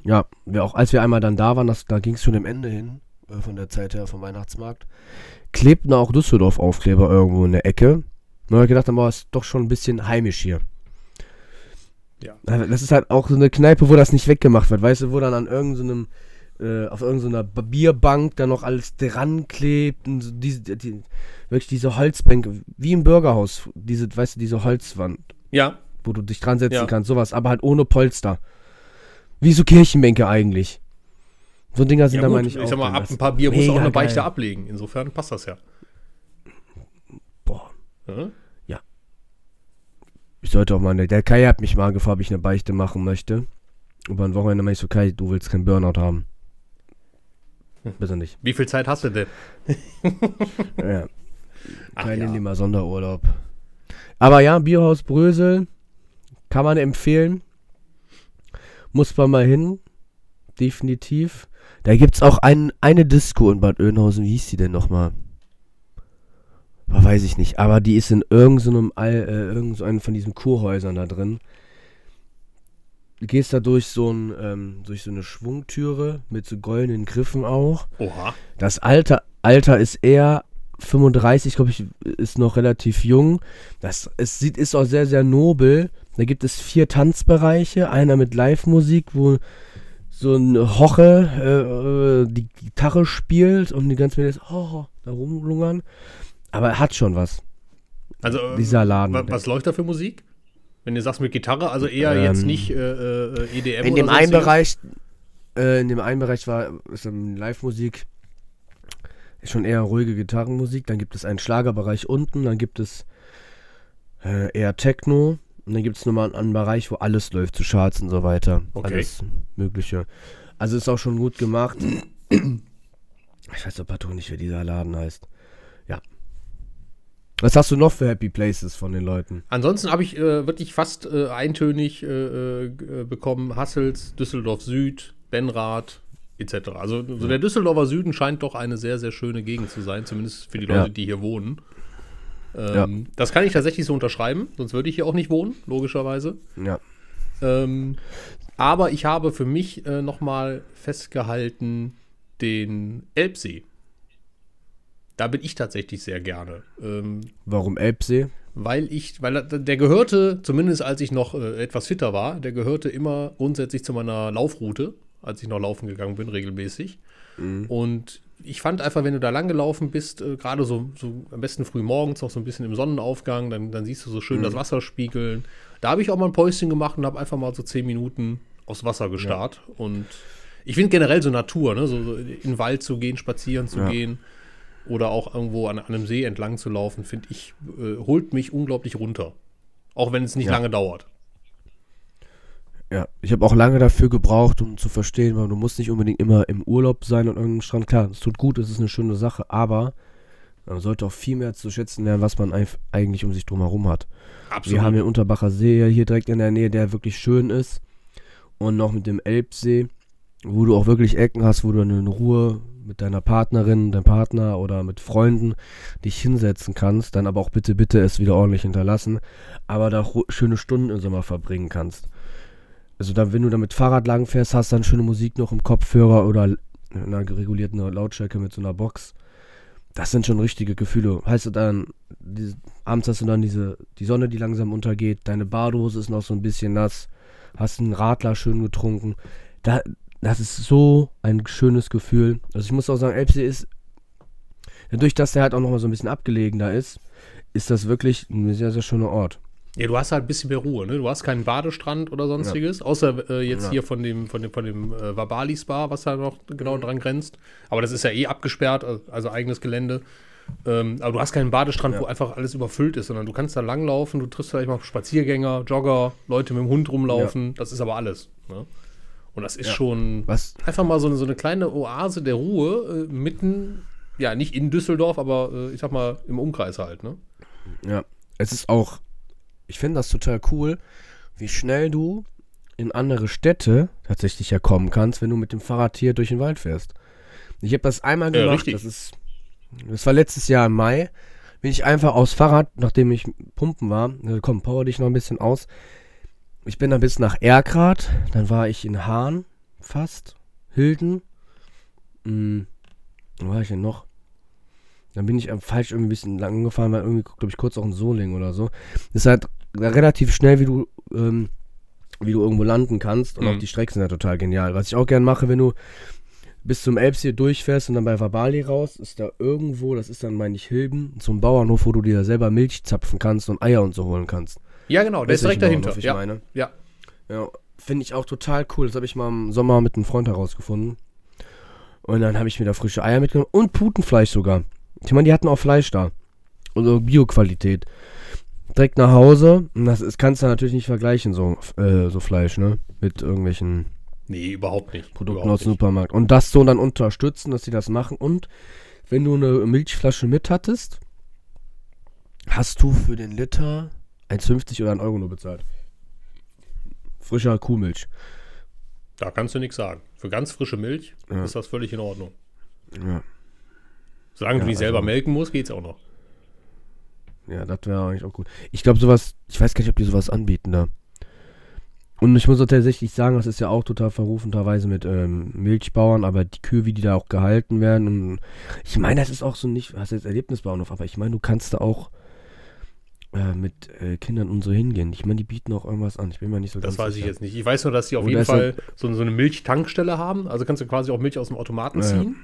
Ja, wir auch als wir einmal dann da waren, das, da ging es schon dem Ende hin, äh, von der Zeit her vom Weihnachtsmarkt, klebten auch Düsseldorf-Aufkleber irgendwo in der Ecke. Und da hab ich gedacht, aber ist doch schon ein bisschen heimisch hier. Ja. Das ist halt auch so eine Kneipe, wo das nicht weggemacht wird, weißt du, wo dann an irgendeinem, äh, auf irgendeiner Bierbank dann noch alles dran klebt und so diese, die, wirklich diese Holzbänke, wie im Bürgerhaus, diese, weißt du, diese Holzwand, Ja, wo du dich dran setzen Ja. kannst, sowas, aber halt ohne Polster. Wie so Kirchenbänke eigentlich. So Dinger sind ja da meine ich, ich auch. sag mal, ab ein paar Bier musst du auch eine Beichte geil. ablegen. Insofern passt das ja. Boah. Ja? Ich sollte auch mal, ne, der Kai hat mich mal gefragt, ob ich eine Beichte machen möchte. Aber ein Wochenende meinte ich so, Kai, du willst keinen Burnout haben. Hm. Bitte nicht. Wie viel Zeit hast du denn? Ja. Kai, ja. mal Sonderurlaub. Aber ja, Bierhaus Brösel kann man empfehlen. Muss man mal hin. Definitiv. Da gibt's auch ein, eine Disco in Bad Oeynhausen. Wie hieß die denn nochmal? Weiß ich nicht. Aber die ist in irgendeinem All, äh, irgend so einem von diesen Kurhäusern da drin. Du gehst da durch so, ein, ähm, durch so eine Schwungtüre mit so goldenen Griffen auch. Oha. Das Alter, Alter ist eher 35, glaube ich, ist noch relativ jung. Das, es sieht, ist auch sehr, sehr nobel. Da gibt es vier Tanzbereiche. Einer mit Live-Musik, wo so ein Hoche äh, äh, die Gitarre spielt und die ganzen Mädels oh, da rumlungern. Aber er hat schon was, Also, dieser Laden. wa- was läuft da für Musik? Wenn du sagst mit Gitarre, also eher Ähm, jetzt nicht äh, äh, EDM in oder dem einen? Bereich, äh, in dem einen Bereich war ist ähm, Live-Musik, ist schon eher ruhige Gitarrenmusik. Dann gibt es einen Schlagerbereich unten, dann gibt es äh, eher Techno und dann gibt es nochmal einen, einen Bereich, wo alles läuft, zu Charts und so weiter. Okay. Alles Mögliche. Also ist auch schon gut gemacht. Ich weiß doch partout nicht, wie dieser Laden heißt. Ja. Was hast du noch für Happy Places von den Leuten? Ansonsten habe ich äh, wirklich fast äh, eintönig äh, äh, bekommen: Hassels, Düsseldorf Süd, Benrath etc. Also so der Düsseldorfer Süden scheint doch eine sehr, sehr schöne Gegend zu sein, zumindest für die Leute, Ja. die hier wohnen. Ähm, Das kann ich tatsächlich so unterschreiben, sonst würde ich hier auch nicht wohnen, logischerweise. Ja. Ähm, aber ich habe für mich äh, nochmal festgehalten den Elbsee. Da bin ich tatsächlich sehr gerne. Ähm, Warum Elbsee? weil ich, weil er- der gehörte, zumindest als ich noch äh, etwas fitter war, der gehörte immer grundsätzlich zu meiner Laufroute, als ich noch laufen gegangen bin, regelmäßig. Und ich fand einfach, wenn du da lang gelaufen bist, äh, gerade so, so am besten früh morgens, noch so ein bisschen im Sonnenaufgang, dann, dann siehst du so schön das Wasser spiegeln. Da habe ich auch mal ein Päuschen gemacht und habe einfach mal so zehn Minuten aufs Wasser gestarrt. Und ich finde generell so Natur, ne? so, so in den Wald zu gehen, spazieren zu Ja. gehen oder auch irgendwo an, an einem See entlang zu laufen, finde ich, äh, holt mich unglaublich runter. Auch wenn es nicht Ja. lange dauert. Ja, ich habe auch lange dafür gebraucht, um zu verstehen, weil du musst nicht unbedingt immer im Urlaub sein an irgendeinem Strand. Klar, es tut gut, es ist eine schöne Sache, aber man sollte auch viel mehr zu schätzen lernen, was man eigentlich um sich drumherum hat. Wir haben den Unterbacher See hier direkt in der Nähe, der wirklich schön ist. Und noch mit dem Elbsee, wo du auch wirklich Ecken hast, wo du dann in Ruhe mit deiner Partnerin, deinem Partner oder mit Freunden dich hinsetzen kannst. Dann aber auch bitte, bitte es wieder ordentlich hinterlassen. Aber da ru- schöne Stunden im Sommer verbringen kannst. Also dann, wenn du da mit Fahrrad lang fährst, hast dann schöne Musik noch im Kopfhörer oder in einer regulierten Lautstärke mit so einer Box. Das sind schon richtige Gefühle. Heißt du dann, diese, abends hast du dann diese, die Sonne, die langsam untergeht, deine Badehose ist noch so ein bisschen nass, hast einen Radler schön getrunken. Da, das ist so ein schönes Gefühl. Also ich muss auch sagen, Elbsee ist, dadurch, dass der halt auch nochmal so ein bisschen abgelegener ist, ist das wirklich ein sehr, sehr schöner Ort. Ja, du hast halt ein bisschen mehr Ruhe, ne? Du hast keinen Badestrand oder sonstiges, außer äh, jetzt Ja. hier von dem, von dem, von dem äh, Vabali Spa, was da noch genau dran grenzt. Aber das ist ja eh abgesperrt, also eigenes Gelände. Ähm, aber du hast keinen Badestrand, Ja. wo einfach alles überfüllt ist, sondern du kannst da langlaufen, du triffst vielleicht mal Spaziergänger, Jogger, Leute mit dem Hund rumlaufen, das ist aber alles. Ne? Und das ist Ja. schon Was? einfach mal so eine, so eine kleine Oase der Ruhe äh, mitten, ja, nicht in Düsseldorf, aber äh, ich sag mal im Umkreis halt, ne? Ja, es ist auch, ich finde das total cool, wie schnell du in andere Städte tatsächlich ja kommen kannst, wenn du mit dem Fahrrad hier durch den Wald fährst. Ich habe das einmal Ja, gemacht, richtig. das ist, das war letztes Jahr im Mai, bin ich einfach aus Fahrrad, nachdem ich pumpen war, äh, komm, power dich noch ein bisschen aus. Ich bin dann bis nach Erkrath, dann war ich in Hahn, fast, Hilden, hm, wo war ich denn noch? Dann bin ich ähm, falsch irgendwie ein bisschen lang gefahren, weil irgendwie, glaube ich, kurz auch in Soling oder so. Ist halt relativ schnell, wie du, ähm, wie du irgendwo landen kannst. Und Mhm. auch die Strecken sind ja total genial. Was ich auch gern mache, wenn du bis zum Elbsee durchfährst und dann bei Vabali raus, ist da irgendwo, das ist dann, meine ich, Hilben, zum Bauernhof, wo du dir selber Milch zapfen kannst und Eier und so holen kannst. Ja, genau, der ist direkt dahinter. Ich ja. meine. ja. Ja, finde ich auch total cool. Das habe ich mal im Sommer mit einem Freund herausgefunden. Und dann habe ich mir da frische Eier mitgenommen und Putenfleisch sogar. Ich meine, die hatten auch Fleisch da. Also Bio-Qualität. Direkt nach Hause. Und das, das kannst du natürlich nicht vergleichen, so, äh, so Fleisch, ne? Mit irgendwelchen Nee, überhaupt nicht. Produkten überhaupt aus dem Supermarkt. Und das so dann unterstützen, dass sie das machen. Und wenn du eine Milchflasche mit hattest, hast du für den Liter 1,50 oder 1 Euro nur bezahlt. Frischer Kuhmilch. Da kannst du nichts sagen. Für ganz frische Milch Ja. ist das völlig in Ordnung. Ja. Solange Ja, du die selber also- melken musst, geht's auch noch. Ja, das wäre eigentlich auch gut. Ich glaube, sowas, ich weiß gar nicht, ob die sowas anbieten da. Und ich muss auch tatsächlich sagen, das ist ja auch total verrufen teilweise mit ähm, Milchbauern, aber die Kühe, wie die da auch gehalten werden. Und ich meine, das ist auch so nicht, was jetzt Erlebnisbauernhof, aber ich meine, du kannst da auch äh, mit äh, Kindern und so hingehen. Ich meine, die bieten auch irgendwas an. Ich bin mir nicht so Das ganz weiß ich sicher. jetzt nicht. Ich weiß nur, dass die auf Oder jeden Fall so, so eine Milchtankstelle haben. Also kannst du quasi auch Milch aus dem Automaten Ja, ja. ziehen.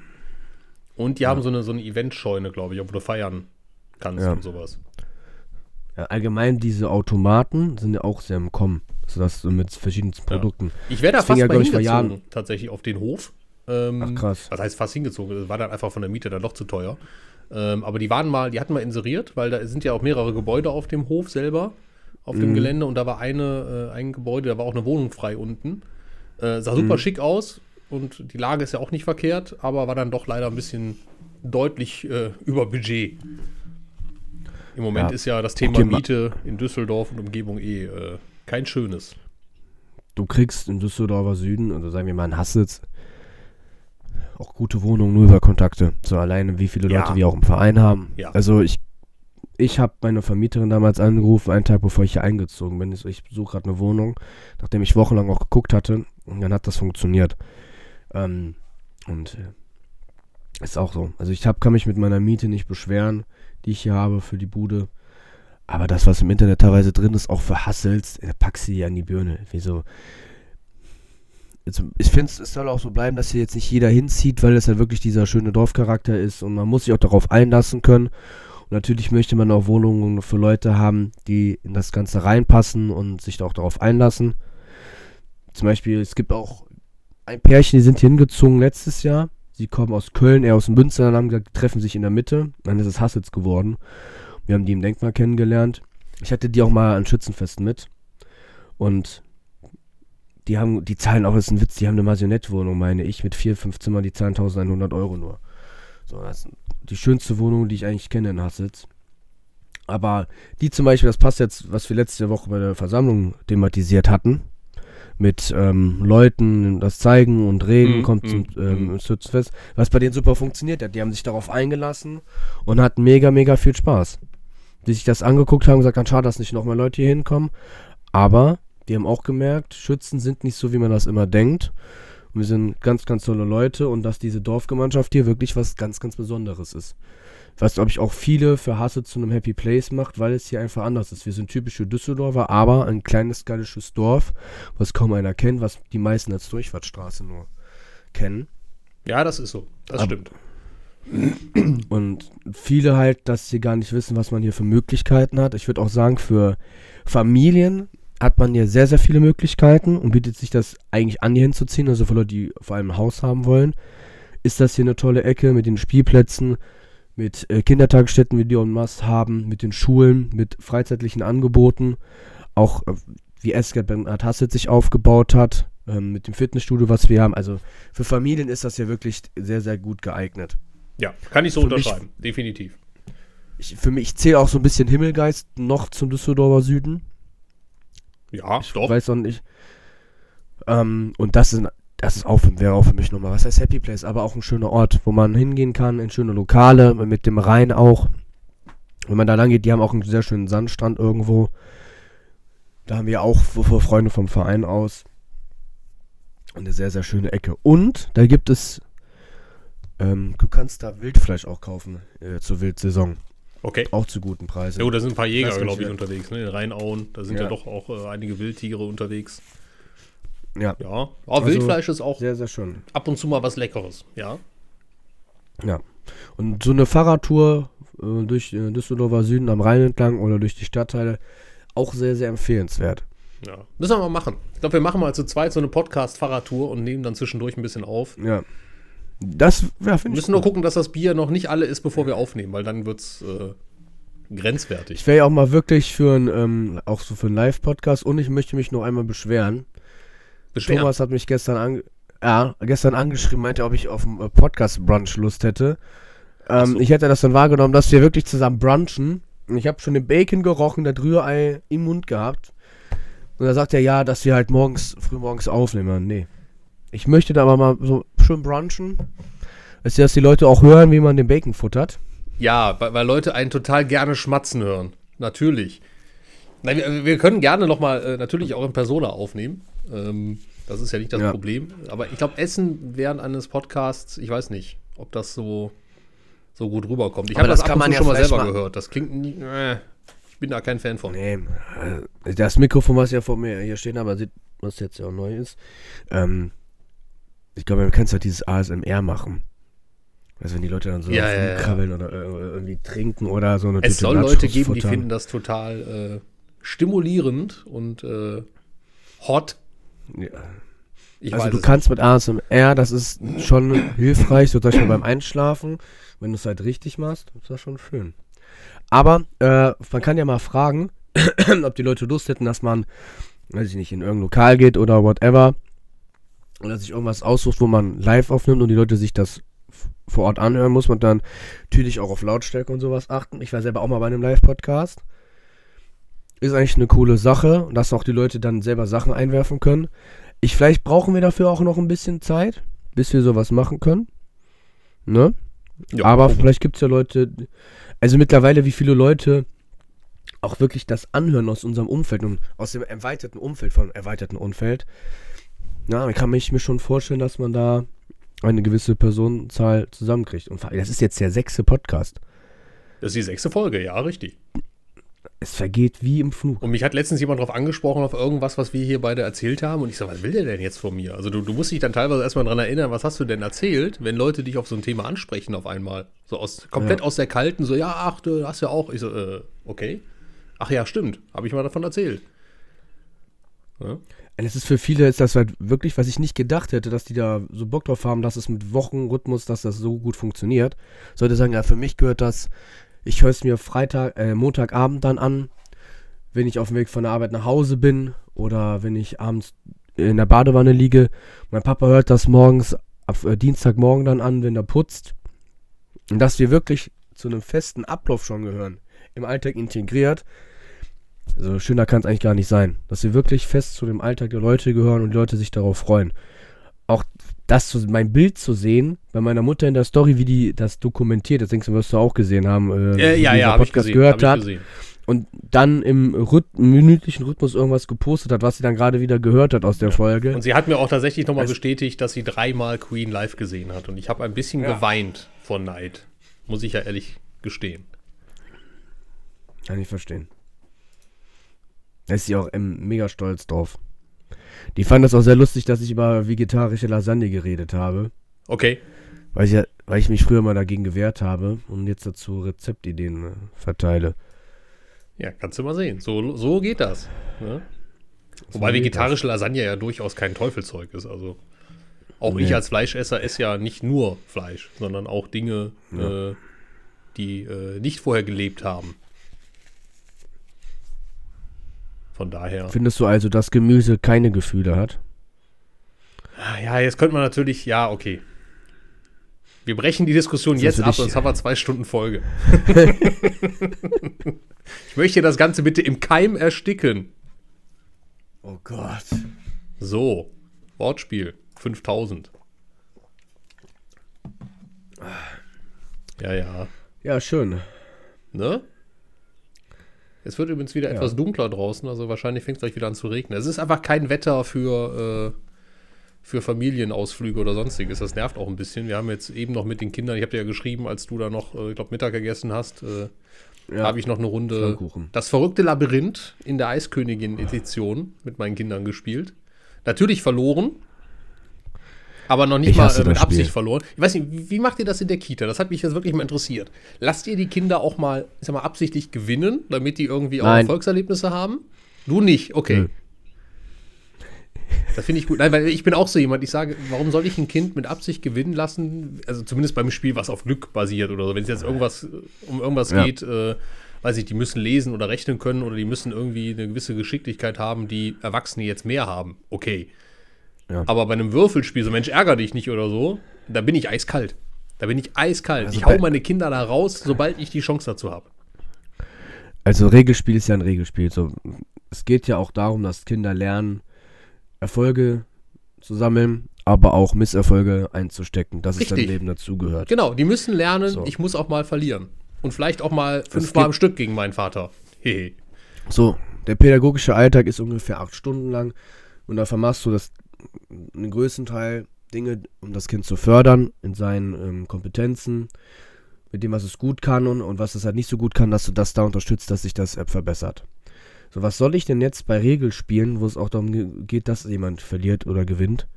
Und die haben so eine, so eine Eventscheune, glaube ich, wo du feiern kannst Ja. und sowas. Ja, allgemein diese Automaten sind ja auch sehr im Kommen. Also das so mit verschiedensten Ja. Produkten. Ich wäre da Das fast ja, mal ich, hingezogen, tatsächlich auf den Hof. Ähm, Ach, krass. Was heißt fast hingezogen? Das war dann einfach von der Miete dann doch zu teuer. Ähm, aber die waren mal, die hatten mal inseriert, weil da sind ja auch mehrere Gebäude auf dem Hof selber, auf Mhm. dem Gelände und da war eine, äh, ein Gebäude, da war auch eine Wohnung frei unten. Äh, sah Mhm. super schick aus und die Lage ist ja auch nicht verkehrt, aber war dann doch leider ein bisschen deutlich äh, über Budget. Im Moment Ja. ist ja das Thema Miete in Düsseldorf und Umgebung eh äh, kein schönes. Du kriegst im Düsseldorfer Süden, also sagen wir mal in Hassitz, auch gute Wohnungen nur über Kontakte. So alleine, wie viele Ja. Leute wir auch im Verein haben. Ja. Also ich, ich habe meine Vermieterin damals angerufen, einen Tag bevor ich hier eingezogen bin. Ich suche gerade eine Wohnung, nachdem ich wochenlang auch geguckt hatte. Und dann hat das funktioniert. Ähm, und äh, Ist auch so. Also ich hab, kann mich mit meiner Miete nicht beschweren, die ich hier habe für die Bude. Aber das, was im Internet teilweise drin ist, auch für Hassels, äh, pack sie an die Birne. Wieso? Also ich finde, es soll auch so bleiben, dass hier jetzt nicht jeder hinzieht, weil es ja wirklich dieser schöne Dorfcharakter ist und man muss sich auch darauf einlassen können. Und natürlich möchte man auch Wohnungen für Leute haben, die in das Ganze reinpassen und sich auch darauf einlassen. Zum Beispiel, es gibt auch ein Pärchen, die sind hier hingezogen letztes Jahr. Sie kommen aus Köln, eher aus dem Münsterland, haben gesagt, die treffen sich in der Mitte. Dann ist es Hassels geworden. Wir haben die im Denkmal kennengelernt. Ich hatte die auch mal an Schützenfesten mit. Und die haben, die zahlen auch, das ist ein Witz, die haben eine Masionette-Wohnung, meine ich, mit vier, fünf Zimmern, die zahlen 1100 Euro nur. So, das ist die schönste Wohnung, die ich eigentlich kenne in Hassels. Aber die zum Beispiel, das passt jetzt, was wir letzte Woche bei der Versammlung thematisiert hatten, mit ähm, Leuten das zeigen und reden, Mhm, kommt mhm, zum ähm, Schützenfest, was bei denen super funktioniert hat. Die haben sich darauf eingelassen und hatten mega, mega viel Spaß. Die sich das angeguckt haben, gesagt haben, schade, dass nicht noch mehr Leute hier hinkommen. Aber die haben auch gemerkt, Schützen sind nicht so, wie man das immer denkt. Und wir sind ganz, ganz tolle Leute und dass diese Dorfgemeinschaft hier wirklich was ganz, ganz Besonderes ist. Was, glaube ich, auch viele für Hasse zu einem Happy Place macht, weil es hier einfach anders ist. Wir sind typische Düsseldorfer, aber ein kleines gallisches Dorf, was kaum einer kennt, was die meisten als Durchfahrtsstraße nur kennen. Ja, das ist so. Das Aber- stimmt. Und viele halt, dass sie gar nicht wissen, was man hier für Möglichkeiten hat. Ich würde auch sagen, für Familien hat man hier sehr, sehr viele Möglichkeiten und bietet sich das eigentlich an, hier hinzuziehen. Also für Leute, die vor allem ein Haus haben wollen, ist das hier eine tolle Ecke mit den Spielplätzen, mit äh, Kindertagesstätten, wie die en masse haben, mit den Schulen, mit freizeitlichen Angeboten. Auch äh, wie Esgard Bernhard Hasselt sich aufgebaut hat, ähm, mit dem Fitnessstudio, was wir haben. Also für Familien ist das hier wirklich sehr, sehr gut geeignet. Ja, kann ich so Für mich- unterschreiben. Definitiv. ich, für mich, ich zähle auch so ein bisschen Himmelgeist noch zum Düsseldorfer Süden. Ja, Ich doch. weiß auch nicht. Ähm, und das ist, das ist auch, wäre auch für mich nochmal, was heißt Happy Place, aber auch ein schöner Ort, wo man hingehen kann, in schöne Lokale, mit dem Rhein auch. Wenn man da lang geht, die haben auch einen sehr schönen Sandstrand irgendwo. Da haben wir auch Freunde vom Verein aus. Eine sehr, sehr schöne Ecke. Und da gibt es, ähm, du kannst da Wildfleisch auch kaufen äh, zur Wildsaison. Okay. Auch zu guten Preisen. Ja, gut, da sind ein paar Jäger, glaube ich, unterwegs. Ne? In Rheinauen, da sind ja, Ja. doch auch äh, einige Wildtiere unterwegs. Ja, Ja, aber Wildfleisch ist auch sehr, sehr schön. ab und zu mal was Leckeres. Ja. Ja. Und so eine Fahrradtour äh, durch äh, Düsseldorfer Süden am Rhein entlang oder durch die Stadtteile auch sehr, sehr empfehlenswert. ja. Müssen wir mal machen. Ich glaube, wir machen mal zu zweit so eine Podcast-Fahrradtour und nehmen dann zwischendurch ein bisschen auf. Ja. Das, ja, Wir finde ich. müssen nur gucken, dass das Bier noch nicht alle ist, bevor wir aufnehmen, weil dann wird es äh, grenzwertig. Ich wäre ja auch mal wirklich für ein, ähm, auch so für einen Live-Podcast und ich möchte mich noch einmal beschweren. Beschweren. Thomas hat mich gestern, an, ja, gestern angeschrieben, meinte, ob ich auf einen äh, Podcast-Brunch Lust hätte. Ähm, so. Ich hätte das dann wahrgenommen, dass wir wirklich zusammen brunchen. Und ich habe schon den Bacon gerochen, das Rührei im Mund gehabt. Und da sagt er, ja, dass wir halt morgens, früh morgens aufnehmen. Nee. Ich möchte da aber mal so schön brunchen. Dass die, dass die Leute auch hören, wie man den Bacon futtert. Ja, weil, weil Leute einen total gerne schmatzen hören. Natürlich. Nein, wir, wir können gerne noch mal äh, natürlich auch in Persona aufnehmen. Ähm, das ist ja nicht das Ja. Problem. Aber ich glaube, Essen während eines Podcasts, ich weiß nicht, ob das so, so gut rüberkommt. Ich habe das, das ab und man zu ja schon mal selber mal- gehört. Das klingt nie, äh, ich bin da kein Fan von. Nee, äh, das Mikrofon, was ja vor mir hier stehen aber sieht, was jetzt ja auch neu ist. Ähm, ich glaube, man kann halt dieses ASMR machen. Also wenn die Leute dann so Ja, ja, ja. krabbeln oder irgendwie trinken oder so eine Es Tüte soll Leute geben, die finden das total äh, stimulierend und äh, hot. Ja. Ich Also du kannst mit ASMR, das ist schon hilfreich, so zum Beispiel beim Einschlafen, wenn du es halt richtig machst, ist das schon schön. Aber äh, man kann ja mal fragen, ob die Leute Lust hätten, dass man, weiß ich nicht, in irgendein Lokal geht oder whatever, oder sich irgendwas aussucht, wo man live aufnimmt und die Leute sich das vor Ort anhören, muss man dann natürlich auch auf Lautstärke und sowas achten. Ich war selber auch mal bei einem Live-Podcast. Ist eigentlich eine coole Sache, dass auch die Leute dann selber Sachen einwerfen können. Ich, vielleicht brauchen wir dafür auch noch ein bisschen Zeit, bis wir sowas machen können. Ne? Ja. Aber vielleicht gibt es ja Leute, also mittlerweile, wie viele Leute auch wirklich das anhören aus unserem Umfeld und aus dem erweiterten Umfeld, von erweiterten Umfeld. Na, ich kann mich mir schon vorstellen, dass man da eine gewisse Personenzahl zusammenkriegt. Und das ist jetzt der sechste Podcast. Das ist die sechste Folge, ja, richtig. Es vergeht wie im Flug. Und mich hat letztens jemand darauf angesprochen, auf irgendwas, was wir hier beide erzählt haben. Und ich so, was will der denn jetzt von mir? Also du, du musst dich dann teilweise erstmal daran erinnern, was hast du denn erzählt, wenn Leute dich auf so ein Thema ansprechen auf einmal. So aus, komplett ja. aus der Kalten, so, ja, ach, du hast ja auch. Ich so, äh, okay. Ach ja, stimmt. Habe ich mal davon erzählt. Ja. Es ist für viele ist das halt wirklich, was ich nicht gedacht hätte, dass die da so Bock drauf haben, dass es mit Wochenrhythmus, dass das so gut funktioniert. Sollte sagen, ja, für mich gehört das, ich höre es mir Freitag, äh, Montagabend dann an, wenn ich auf dem Weg von der Arbeit nach Hause bin oder wenn ich abends in der Badewanne liege. Mein Papa hört das morgens, ab äh, Dienstagmorgen dann an, wenn er putzt. Und dass wir wirklich zu einem festen Ablauf schon gehören, im Alltag integriert, also schöner kann es eigentlich gar nicht sein. Dass wir wirklich fest zu dem Alltag der Leute gehören und die Leute sich darauf freuen. Auch das zu, mein Bild zu sehen, bei meiner Mutter in der Story, wie die das dokumentiert, das denkst du, wirst du auch gesehen haben, äh, äh, ja, ja, Podcast gesehen, gehört hat. Und dann im Rhyth minütlichen Rhythmus irgendwas gepostet hat, was sie dann gerade wieder gehört hat aus der ja. Folge. Und sie hat mir auch tatsächlich nochmal bestätigt, dass sie dreimal Queen live gesehen hat. Und ich habe ein bisschen ja. geweint vor Neid. Muss ich ja ehrlich gestehen. Kann ich verstehen. Da ist sie auch ähm, mega stolz drauf. Die fand das auch sehr lustig, dass ich über vegetarische Lasagne geredet habe. Okay. Weil ich, weil ich mich früher mal dagegen gewehrt habe und jetzt dazu Rezeptideen äh, verteile. Ja, kannst du mal sehen. So, so geht das. Ne? So Wobei vegetarische das. Lasagne ja durchaus kein Teufelzeug ist. Also auch nee. ich als Fleischesser esse ja nicht nur Fleisch, sondern auch Dinge, ja. äh, die äh, nicht vorher gelebt haben. Von daher. Findest du also, dass Gemüse keine Gefühle hat? Ja, jetzt könnte man natürlich, ja, okay. Wir brechen die Diskussion jetzt ab, sonst haben wir zwei Stunden Folge. ich möchte das Ganze bitte im Keim ersticken. Oh Gott. So, Wortspiel, 5000. Ja, ja. Ja, schön. Ne? Es wird übrigens wieder ja. etwas dunkler draußen, also wahrscheinlich fängt es gleich wieder an zu regnen. Es ist einfach kein Wetter für, äh, für Familienausflüge oder sonstiges. Das nervt auch ein bisschen. Wir haben jetzt eben noch mit den Kindern, ich habe dir ja geschrieben, als du da noch, äh, ich glaube, Mittag gegessen hast, äh, ja. habe ich noch eine Runde Das verrückte Labyrinth in der Eiskönigin-Edition mit meinen Kindern gespielt. Natürlich verloren, aber noch nicht ich mal äh, mit Absicht Spiel. verloren. Ich weiß nicht, wie, macht ihr das in der Kita? Das hat mich jetzt wirklich mal interessiert. Lasst ihr die Kinder auch mal, ich sag mal, absichtlich gewinnen, damit die irgendwie auch Erfolgserlebnisse haben? Du nicht, okay. Nö. Das finde ich gut. Nein, weil ich bin auch so jemand, ich sage, warum soll ich ein Kind mit Absicht gewinnen lassen? Also zumindest beim Spiel, was auf Glück basiert oder so. Wenn es jetzt irgendwas um irgendwas ja. geht, äh, weiß ich, die müssen lesen oder rechnen können oder die müssen irgendwie eine gewisse Geschicklichkeit haben, die Erwachsene jetzt mehr haben. Okay. Ja. Aber bei einem Würfelspiel, so Mensch, ärger dich nicht oder so, da bin ich eiskalt. Da bin ich eiskalt. Also ich hau meine Kinder da raus, sobald ich die Chance dazu habe. Also Regelspiel ist ja ein Regelspiel. So, es geht ja auch darum, dass Kinder lernen, Erfolge zu sammeln, aber auch Misserfolge einzustecken, dass Richtig. es dein Leben dazugehört. Genau, die müssen lernen, so. ich muss auch mal verlieren. Und vielleicht auch mal fünfmal am Stück gegen meinen Vater. Hehe. so, der pädagogische Alltag ist ungefähr acht Stunden lang und da vermachst du das einen größten Teil Dinge, um das Kind zu fördern in seinen ähm, Kompetenzen, mit dem, was es gut kann und, und was es halt nicht so gut kann, dass du das da unterstützt, dass sich das App verbessert. So, was soll ich denn jetzt bei Regelspielen, wo es auch darum geht, dass jemand verliert oder gewinnt,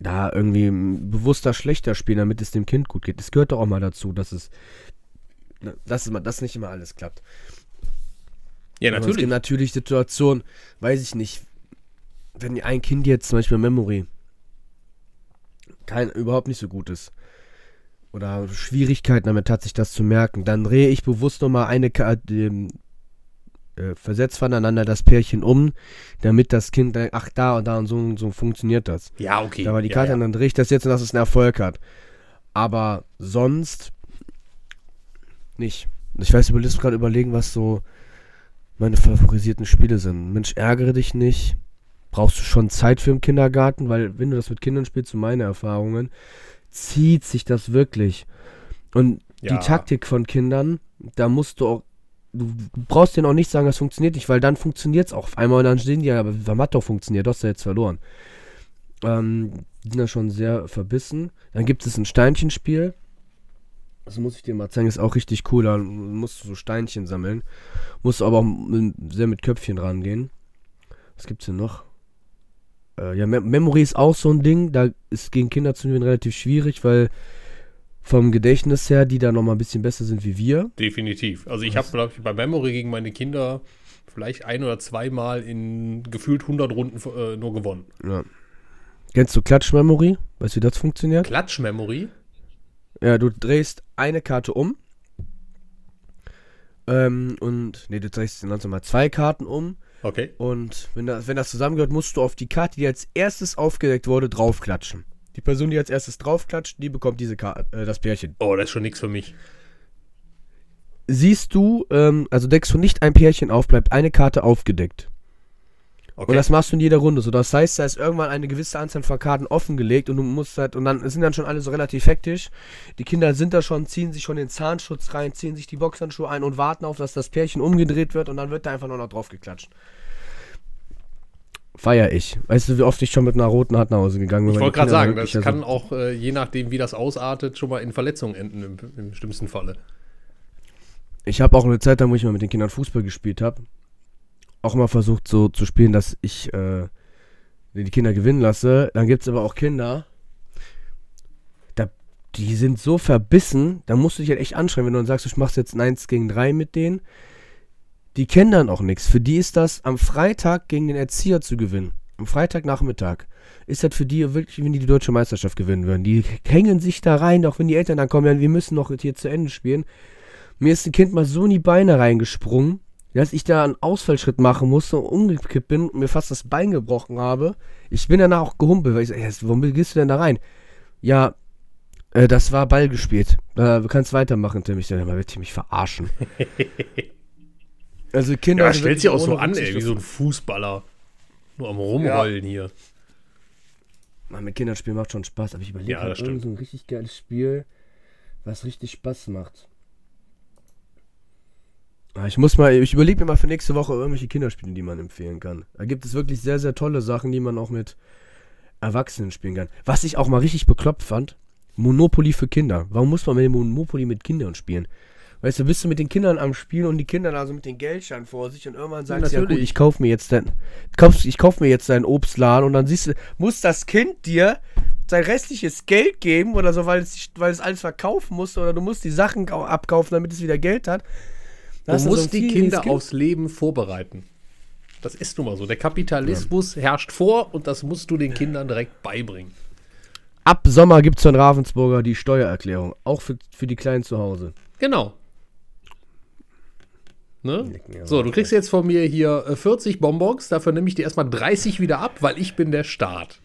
da irgendwie bewusster schlechter spielen, damit es dem Kind gut geht? Es gehört doch auch mal dazu, dass es, dass, es, dass nicht immer alles klappt. Ja, natürlich. es gibt natürlich Situationen, weiß ich nicht, wenn ein Kind jetzt zum Beispiel Memory kein, überhaupt nicht so gut ist oder Schwierigkeiten damit hat, sich das zu merken, dann drehe ich bewusst nochmal eine Karte, äh, versetzt voneinander das Pärchen um, damit das Kind dann, ach da und da und so und so funktioniert das. Ja, okay. Da war die Karte ja, ja. dann drehe ich das jetzt und dass es einen Erfolg hat. Aber sonst nicht. Ich weiß, ich gerade überlegen, was so meine favorisierten Spiele sind. Mensch, ärgere dich nicht brauchst du schon Zeit für im Kindergarten, weil wenn du das mit Kindern spielst, so meine Erfahrungen, zieht sich das wirklich. Und ja. die Taktik von Kindern, da musst du auch, du brauchst denen auch nicht sagen, das funktioniert nicht, weil dann funktioniert es auch auf einmal und dann stehen die ja, aber was hat doch funktioniert, du hast ja jetzt verloren. Ähm, die sind da schon sehr verbissen. Dann gibt es ein Steinchenspiel. Das muss ich dir mal zeigen, ist auch richtig cool. Da musst du so Steinchen sammeln. Musst aber auch sehr mit Köpfchen rangehen. Was gibt's denn noch? Äh, ja, Mem Memory ist auch so ein Ding. Da ist gegen Kinder zu gewinnen relativ schwierig, weil vom Gedächtnis her, die da nochmal ein bisschen besser sind wie wir. Definitiv. Also ich habe, glaube ich, bei Memory gegen meine Kinder vielleicht ein oder zweimal in gefühlt 100 Runden äh, nur gewonnen. Ja. Kennst du Klatsch-Memory? Weißt du, wie das funktioniert? Klatsch-Memory? Ja, du drehst eine Karte um. Ähm, und, nee, du drehst dann mal zwei Karten um. Okay. Und wenn das, wenn das zusammengehört, musst du auf die Karte, die als erstes aufgedeckt wurde, draufklatschen. Die Person, die als erstes draufklatscht, die bekommt diese Karte, äh, das Pärchen. Oh, das ist schon nichts für mich. Siehst du, ähm, also deckst du nicht ein Pärchen auf, bleibt eine Karte aufgedeckt. Okay. Und das machst du in jeder Runde so. Das heißt, da ist irgendwann eine gewisse Anzahl von Karten offengelegt und du musst halt, und dann sind dann schon alle so relativ hektisch. Die Kinder sind da schon, ziehen sich schon den Zahnschutz rein, ziehen sich die Boxhandschuhe ein und warten auf, dass das Pärchen umgedreht wird und dann wird da einfach nur noch drauf geklatscht feier ich. Weißt du, wie oft ich schon mit einer roten Hand nach Hause gegangen bin? Ich wollte gerade sagen, das kann auch, äh, je nachdem, wie das ausartet, schon mal in Verletzungen enden, im, im schlimmsten Falle. Ich habe auch eine Zeit lang, wo ich mal mit den Kindern Fußball gespielt habe, auch immer versucht so zu spielen, dass ich äh, die Kinder gewinnen lasse. Dann gibt es aber auch Kinder, da, die sind so verbissen, da musst du dich halt echt anschreiben, wenn du dann sagst, ich machst jetzt ein 1 gegen 3 mit denen die kennen dann auch nichts. Für die ist das am Freitag gegen den Erzieher zu gewinnen. Am Freitagnachmittag ist das für die wirklich, wenn die die deutsche Meisterschaft gewinnen würden. Die hängen sich da rein, auch wenn die Eltern dann kommen, wir müssen noch hier zu Ende spielen. Mir ist ein Kind mal so in die Beine reingesprungen, dass ich da einen Ausfallschritt machen musste und umgekippt bin und mir fast das Bein gebrochen habe. Ich bin danach auch gehumpelt, weil ich sage, warum gehst du denn da rein? Ja, äh, das war Ball gespielt. Äh, du kannst weitermachen, Tim. Ich sage, mal, wird mich verarschen. Also Kinder. Ja, stellt sich auch so an, ey, wie so ein Fußballer. Nur am Rumrollen ja. hier. Mann, mit Kindern spielen macht schon Spaß, aber ich überlege ja, halt so ein richtig geiles Spiel, was richtig Spaß macht. Ah, ich muss mal, ich überlege mir mal für nächste Woche irgendwelche Kinderspiele, die man empfehlen kann. Da gibt es wirklich sehr, sehr tolle Sachen, die man auch mit Erwachsenen spielen kann. Was ich auch mal richtig bekloppt fand, Monopoly für Kinder. Warum muss man mit Monopoly mit Kindern spielen? Weißt du, bist du mit den Kindern am Spielen und die Kinder da so mit den Geldscheinen vor sich und irgendwann sagst du, ja, gut, ich kauf mir jetzt dein, kauf, ich kauf mir jetzt deinen Obstladen und dann siehst du, muss das Kind dir sein restliches Geld geben oder so, weil es, weil es alles verkaufen muss oder du musst die Sachen abkaufen, damit es wieder Geld hat. Du musst so die Kinder kind. aufs Leben vorbereiten. Das ist nun mal so. Der Kapitalismus ja. herrscht vor und das musst du den Kindern direkt beibringen. Ab Sommer gibt es von Ravensburger die Steuererklärung, auch für, für die Kleinen zu Hause. Genau. Ne? So, du kriegst jetzt von mir hier 40 äh, Bonbons, dafür nehme ich dir erstmal 30 wieder ab, weil ich bin der Staat.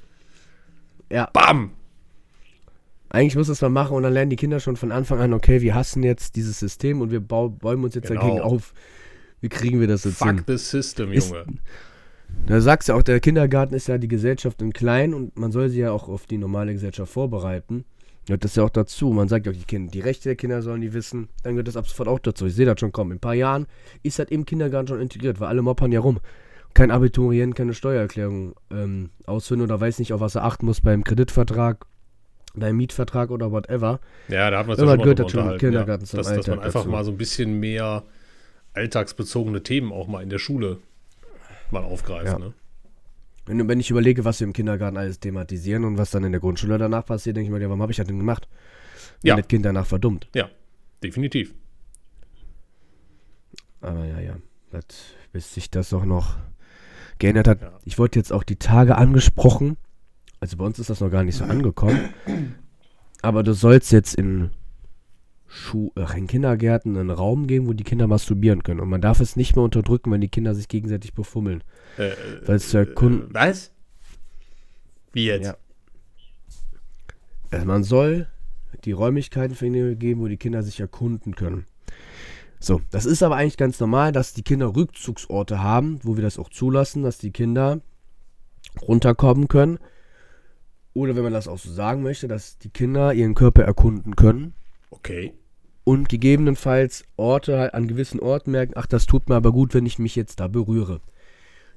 Ja. Bam! Eigentlich muss das mal machen und dann lernen die Kinder schon von Anfang an, okay, wir hassen jetzt dieses System und wir bäumen uns jetzt genau. dagegen auf. Wie kriegen wir das jetzt Fuck hin? the system, Junge. Ist, da sagst du ja auch, der Kindergarten ist ja die Gesellschaft im Kleinen und man soll sie ja auch auf die normale Gesellschaft vorbereiten. Gehört das ja auch dazu. Man sagt ja auch, die, Kinder, die Rechte der Kinder sollen die wissen. Dann gehört das ab sofort auch dazu. Ich sehe das schon kommen. In ein paar Jahren ist das im Kindergarten schon integriert, weil alle moppern ja rum. Kein Abiturient, keine Steuererklärung ähm, ausfüllen oder weiß nicht, auf was er achten muss beim Kreditvertrag, beim Mietvertrag oder whatever. Ja, da hat man es ja schon gehört im Kindergarten ja, dass, dass man einfach dazu. mal so ein bisschen mehr alltagsbezogene Themen auch mal in der Schule mal aufgreift. Ja. Ne? Wenn, wenn ich überlege, was wir im Kindergarten alles thematisieren und was dann in der Grundschule danach passiert, denke ich mir, ja, warum habe ich das denn gemacht? Wenn ja. das Kind danach verdummt. Ja, definitiv. Aber ja, ja, das, bis sich das auch noch geändert hat. Ja. Ich wollte jetzt auch die Tage angesprochen. Also bei uns ist das noch gar nicht so angekommen. Aber du sollst jetzt in Schu ach, in Kindergärten einen Raum geben, wo die Kinder masturbieren können. Und man darf es nicht mehr unterdrücken, wenn die Kinder sich gegenseitig befummeln. Äh, Weil es zu erkunden. Äh, was? Wie jetzt? Ja. Also man soll die Räumlichkeiten für ihn geben, wo die Kinder sich erkunden können. So, das ist aber eigentlich ganz normal, dass die Kinder Rückzugsorte haben, wo wir das auch zulassen, dass die Kinder runterkommen können. Oder wenn man das auch so sagen möchte, dass die Kinder ihren Körper erkunden können. Okay und gegebenenfalls Orte halt an gewissen Orten merken, ach, das tut mir aber gut, wenn ich mich jetzt da berühre.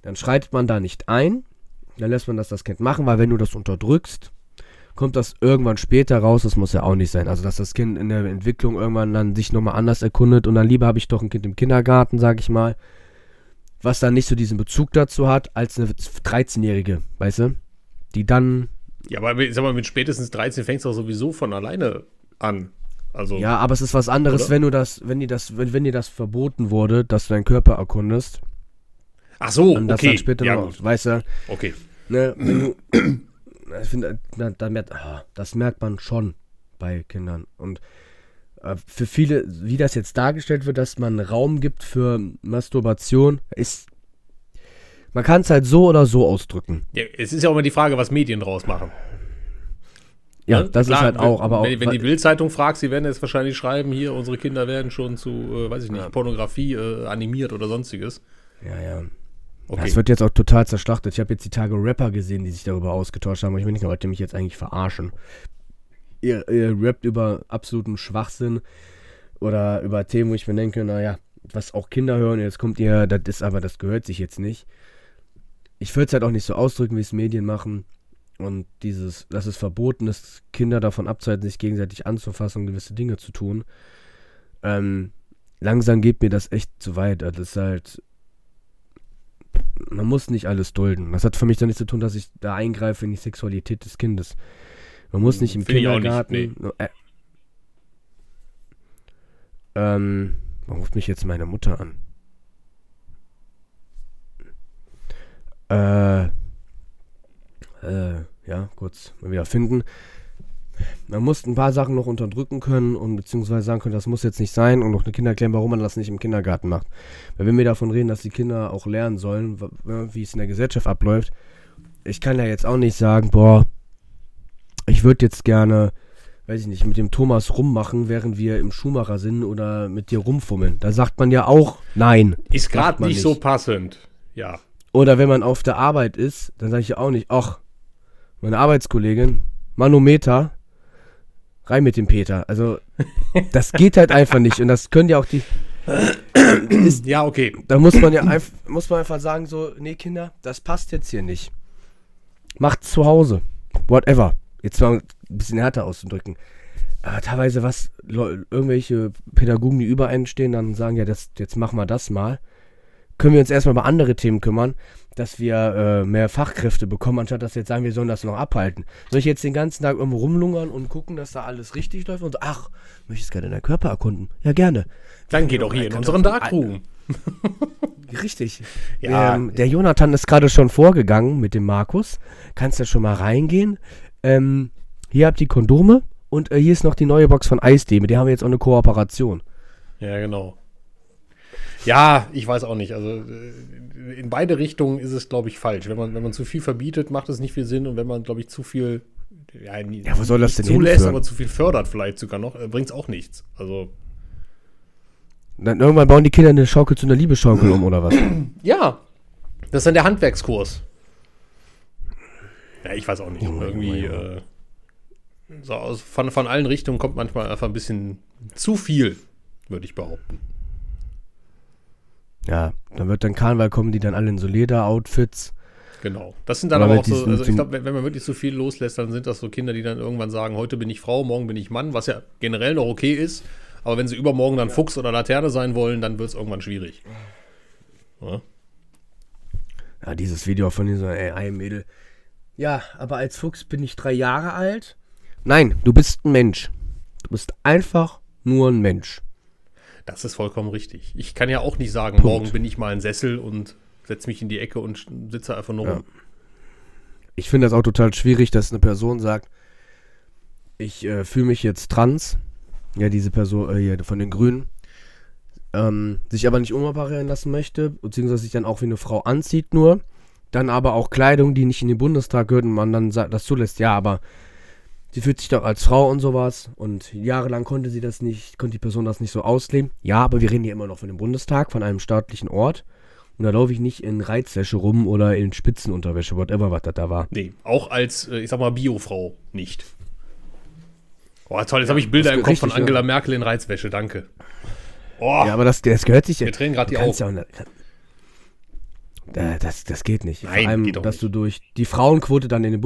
Dann schreitet man da nicht ein, dann lässt man das das Kind machen, weil wenn du das unterdrückst, kommt das irgendwann später raus, das muss ja auch nicht sein. Also, dass das Kind in der Entwicklung irgendwann dann sich nochmal anders erkundet und dann lieber habe ich doch ein Kind im Kindergarten, sag ich mal, was dann nicht so diesen Bezug dazu hat, als eine 13-Jährige, weißt du? Die dann. Ja, aber ich sag mal, mit spätestens 13 fängst du doch sowieso von alleine an. Also, Ja, aber es ist was anderes, Oder? wenn du das, wenn dir das, wenn, wenn dir das verboten wurde, dass du deinen Körper erkundest ach so, und das okay. dann später ja, noch, gut. weißt du, Okay. ne, du, ich finde, da, da merkt, ah, das merkt man schon bei Kindern und äh, für viele, wie das jetzt dargestellt wird, dass man Raum gibt für Masturbation, ist, man kann es halt so oder so ausdrücken. Ja, es ist ja auch immer die Frage, was Medien draus machen. Ja, Ne? das Klar, ist halt auch, wenn, aber auch, Wenn, wenn die Bildzeitung fragt, sie werden jetzt wahrscheinlich schreiben, hier, unsere Kinder werden schon zu, äh, weiß ich nicht, Ja. Pornografie äh, animiert oder sonstiges. ja, ja. Okay. Das wird jetzt auch total zerschlachtet. Ich habe jetzt die Tage Rapper gesehen, die sich darüber ausgetauscht haben. Und ich bin nicht, wollt ihr mich jetzt eigentlich verarschen? Ihr, ihr rappt über absoluten Schwachsinn oder über Themen, wo ich mir denke, naja, was auch Kinder hören, jetzt kommt ihr, das ist aber, das gehört sich jetzt nicht. Ich würde es halt auch nicht so ausdrücken, wie es Medien machen. Und dieses, dass es verboten ist, Kinder davon abzuhalten, sich gegenseitig anzufassen und gewisse Dinge zu tun. Ähm, langsam geht mir das echt zu weit. Das ist halt, man muss nicht alles dulden. Das hat für mich dann nichts zu tun, dass ich da eingreife in die Sexualität des Kindes. Man muss nicht im ich auch nicht, Kindergarten. nur- äh, ähm, warum ruft mich jetzt meine Mutter an? Äh, äh, ja, kurz mal wieder finden. Man muss ein paar Sachen noch unterdrücken können und beziehungsweise sagen können, das muss jetzt nicht sein und noch den Kindern erklären, warum man das nicht im Kindergarten macht. Weil wenn wir davon reden, dass die Kinder auch lernen sollen, wie es in der Gesellschaft abläuft, ich kann ja jetzt auch nicht sagen, boah, ich würde jetzt gerne, weiß ich nicht, mit dem Thomas rummachen, während wir im Schuhmacher sind oder mit dir rumfummeln. Da sagt man ja auch nein. ist gerade man nicht so passend. Ja. Oder wenn man auf der Arbeit ist, dann sage ich ja auch nicht, ach, meine Arbeitskollegin, Manometer, rein mit dem Peter. Also, das geht halt einfach nicht. Und das können ja auch die. Ja, okay. Da muss man ja einfach, muss man einfach sagen, so, nee, Kinder, das passt jetzt hier nicht. Macht's zu Hause. Whatever. Jetzt mal ein bisschen härter auszudrücken. Aber teilweise was, irgendwelche Pädagogen, die über einen stehen, dann sagen, ja, das, jetzt machen wir das mal. Können wir uns erstmal über andere Themen kümmern, dass wir äh, mehr Fachkräfte bekommen, anstatt dass wir jetzt sagen, wir sollen das noch abhalten. Soll ich jetzt den ganzen Tag irgendwo rumlungern und gucken, dass da alles richtig läuft und so, ach, möchtest gerne deinen Körper erkunden? Ja, gerne. Dann geht doch hier in unseren Darkroom. Richtig. Ja. Ähm, der Jonathan ist gerade schon vorgegangen mit dem Markus. Kannst ja schon mal reingehen. Ähm, hier habt ihr Kondome und äh, hier ist noch die neue Box von Eisdee. Mit der haben wir jetzt auch eine Kooperation. Ja, genau. Ja, ich weiß auch nicht. Also äh, in beide Richtungen ist es, glaube ich, falsch. Wenn man, wenn man zu viel verbietet, macht es nicht viel Sinn. Und wenn man, glaube ich, zu viel ja, Ja, wo soll das denn zulässt, hinführen? aber zu viel fördert vielleicht sogar noch, äh, bringt es auch nichts. Also Dann irgendwann bauen die Kinder eine Schaukel zu einer Liebesschaukel um oder was? ja, das ist dann der Handwerkskurs. Ja, ich weiß auch nicht. Junge, Irgendwie Junge, äh, so aus, von, von allen Richtungen kommt manchmal einfach ein bisschen zu viel, würde ich behaupten. Ja, dann wird dann Karneval kommen, die dann alle in so Leder-Outfits. Genau. Das sind dann Aber aber, auch so, also ich glaube, wenn, man wirklich so viel loslässt, dann sind das so Kinder, die dann irgendwann sagen, heute bin ich Frau, morgen bin ich Mann, was ja generell noch okay ist. Aber wenn sie übermorgen dann Fuchs oder Laterne sein wollen, dann wird es irgendwann schwierig. Ja. Ja, dieses Video von dieser AI-Mädel. Ja, aber als Fuchs bin ich drei Jahre alt. Nein, du bist ein Mensch. Du bist einfach nur ein Mensch. Das ist vollkommen richtig. Ich kann ja auch nicht sagen, Punkt. morgen bin ich mal ein Sessel und setze mich in die Ecke und sitze einfach nur Ja. rum. Ich finde das auch total schwierig, dass eine Person sagt, ich äh, fühle mich jetzt trans. Ja, diese Person äh, hier von den Grünen. Ähm, sich aber nicht umoperieren lassen möchte, beziehungsweise sich dann auch wie eine Frau anzieht nur. Dann aber auch Kleidung, die nicht in den Bundestag gehört und man dann sagt, das zulässt. Ja, aber sie fühlt sich doch als Frau und sowas und jahrelang konnte sie das nicht, konnte die Person das nicht so ausleben. Ja, aber wir reden hier immer noch von dem Bundestag, von einem staatlichen Ort. Und da laufe ich nicht in Reizwäsche rum oder in Spitzenunterwäsche, whatever, was das da war. Nee, auch als, äh, ich sag mal, Biofrau nicht. Oh, toll, jetzt habe ich Bilder im Kopf von richtig, Angela ja. Merkel in Reizwäsche, danke. Oh, Ja, aber das, das gehört sich ja. wir drehen gerade die Augen. ja auch das, das geht nicht. Nein, Vor allem, geht dass nicht. du durch die Frauenquote dann in den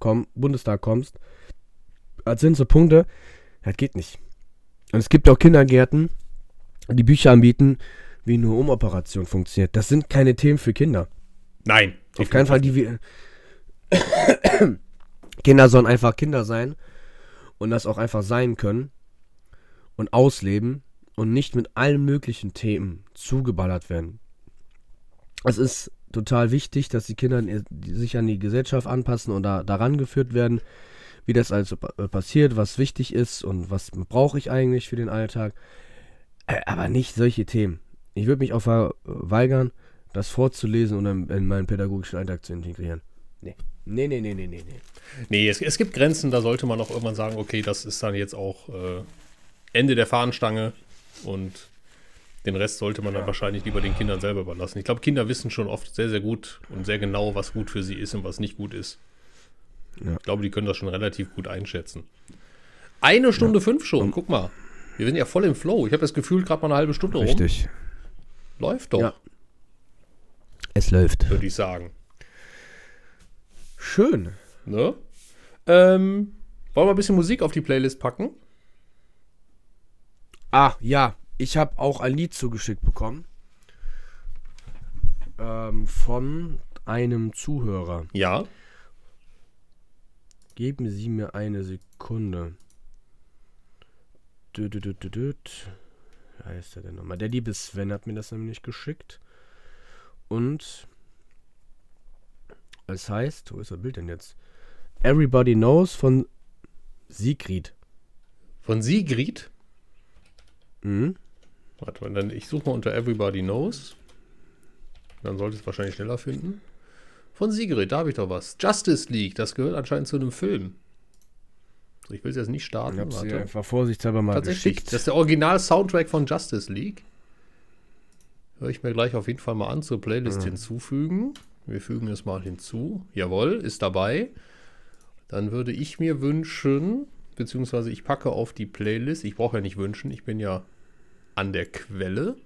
komm, Bundestag kommst. Das sind so Punkte, das geht nicht. Und es gibt auch Kindergärten, die Bücher anbieten, wie eine Umoperation funktioniert. Das sind keine Themen für Kinder. Nein. Auf keinen Fall, die wir. Kinder sollen einfach Kinder sein und das auch einfach sein können und ausleben und nicht mit allen möglichen Themen zugeballert werden. Es ist total wichtig, dass die Kinder sich an die Gesellschaft anpassen und da daran geführt werden, wie das also äh, passiert, was wichtig ist und was brauche ich eigentlich für den Alltag. Äh, Aber nicht solche Themen. Ich würde mich auch verweigern, das vorzulesen und in, in meinen pädagogischen Alltag zu integrieren. Nee. Nee, nee, nee, nee, nee, nee. Nee, es, es gibt Grenzen, da sollte man auch irgendwann sagen, okay, das ist dann jetzt auch äh, Ende der Fahnenstange und den Rest sollte man dann wahrscheinlich lieber den Kindern selber überlassen. Ich glaube, Kinder wissen schon oft sehr, sehr gut und sehr genau, was gut für sie ist und was nicht gut ist. Ja. Ich glaube, die können das schon relativ gut einschätzen. Eine Stunde fünf schon, guck mal. Wir sind ja voll im Flow. Ich habe das Gefühl, gerade mal eine halbe Stunde rum. Richtig. Läuft doch, Ja. Es läuft. würde ich sagen. Schön. Ne? Ähm, wollen wir ein bisschen Musik auf die Playlist packen? Ah, ja. Ich habe auch ein Lied zugeschickt bekommen. Ähm, von einem Zuhörer. Ja. Geben Sie mir eine Sekunde. Düt. Wie heißt er denn nochmal? Der liebe Sven hat mir das nämlich geschickt. Und es heißt, wo ist das Bild denn jetzt? Everybody Knows von Sigrid. Von Sigrid. Mhm. Warte mal, dann ich suche mal unter Everybody Knows. Dann sollte es wahrscheinlich schneller finden. Von Sigrid, da habe ich doch was. Justice League, das gehört anscheinend zu einem Film. Ich will es jetzt nicht starten. Ich habe sie einfach vorsichtshalber mal Tatsächlich, geschickt. das ist der Original-Soundtrack von Justice League. Höre ich mir gleich auf jeden Fall mal an zur Playlist Mhm. hinzufügen. Wir fügen es mal hinzu. Jawohl, ist dabei. Dann würde ich mir wünschen, beziehungsweise ich packe auf die Playlist. Ich brauche ja nicht wünschen, ich bin ja an der Quelle.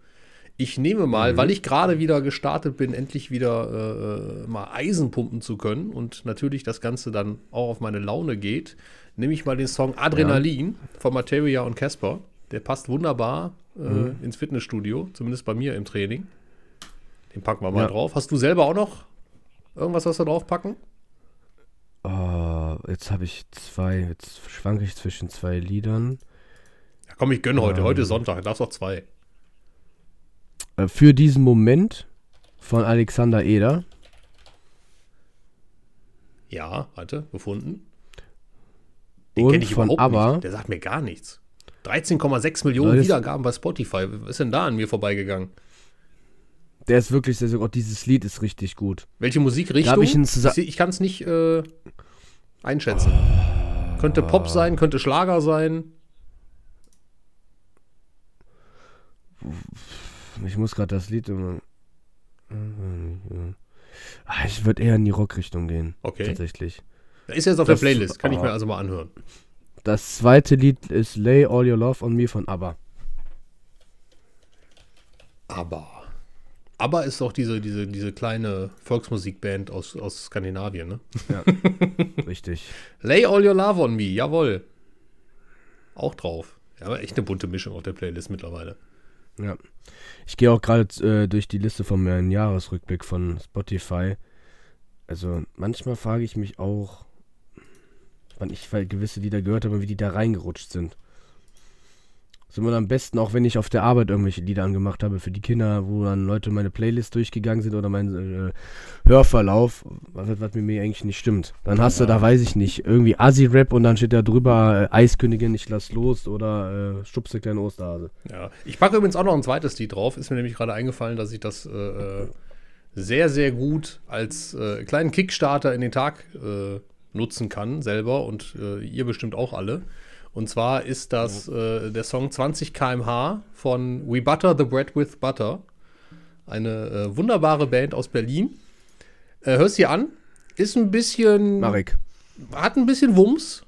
Ich nehme mal, weil ich gerade wieder gestartet bin, endlich wieder äh, mal Eisen pumpen zu können und natürlich das Ganze dann auch auf meine Laune geht, nehme ich mal den Song Adrenalin von Materia und Casper. Der passt wunderbar äh, ins Fitnessstudio, zumindest bei mir im Training. Den packen wir mal Ja. drauf. Hast du selber auch noch irgendwas, was wir drauf packen? Oh, jetzt habe ich zwei, jetzt schwanke ich zwischen zwei Liedern. Ja, komm, ich gönne heute. Ähm. Heute ist Sonntag, du darfst auch zwei. Äh, für diesen Moment von Alexander Eder. Ja, warte, gefunden. Den Und kenn ich von überhaupt ABBA. nicht. Der sagt mir gar nichts. 13,6 Millionen das- Wiedergaben bei Spotify. Was ist denn da an mir vorbeigegangen? Der ist wirklich sehr, sehr gut. Dieses Lied ist richtig gut. Welche Musikrichtung? Ich ich kann es nicht äh, einschätzen. Könnte Pop sein, könnte Schlager sein. Ich muss gerade das Lied immer. Ah, Ich würde eher in die Rockrichtung gehen. Okay. Tatsächlich. Ist jetzt auf Das- der Playlist, kann ich mir also mal anhören. Das zweite Lied ist Lay All Your Love on Me von ABBA. Aber. Aber ist doch diese, diese, diese kleine Volksmusikband aus, aus Skandinavien, ne? Richtig. Lay All Your Love on Me, jawohl. Auch drauf. Ja, aber echt eine bunte Mischung auf der Playlist mittlerweile. Ja. Ich gehe auch gerade äh, durch die Liste von meinem Jahresrückblick von Spotify. Also manchmal frage ich mich auch, wann ich gewisse Lieder gehört habe, wie die da reingerutscht sind. Immer am besten, auch wenn ich auf der Arbeit irgendwelche Lieder angemacht habe für die Kinder, wo dann Leute meine Playlist durchgegangen sind oder mein äh, Hörverlauf, was, was mir eigentlich nicht stimmt. Dann hast du da, weiß ich nicht, irgendwie Assi-Rap und dann steht da drüber äh, Eiskönigin, ich lass los oder äh, Stupse kleine Osterhase. Ja. Ich packe übrigens auch noch ein zweites Lied drauf. Ist mir nämlich gerade eingefallen, dass ich das äh, äh, sehr, sehr gut als äh, kleinen Kickstarter in den Tag äh, nutzen kann, selber und ihr bestimmt auch alle. Und zwar ist das äh, der Song 20 km/h von We Butter the Bread with Butter. Eine äh, wunderbare Band aus Berlin. Äh, hörst dir an. Ist ein bisschen Marek. hat ein bisschen Wumms,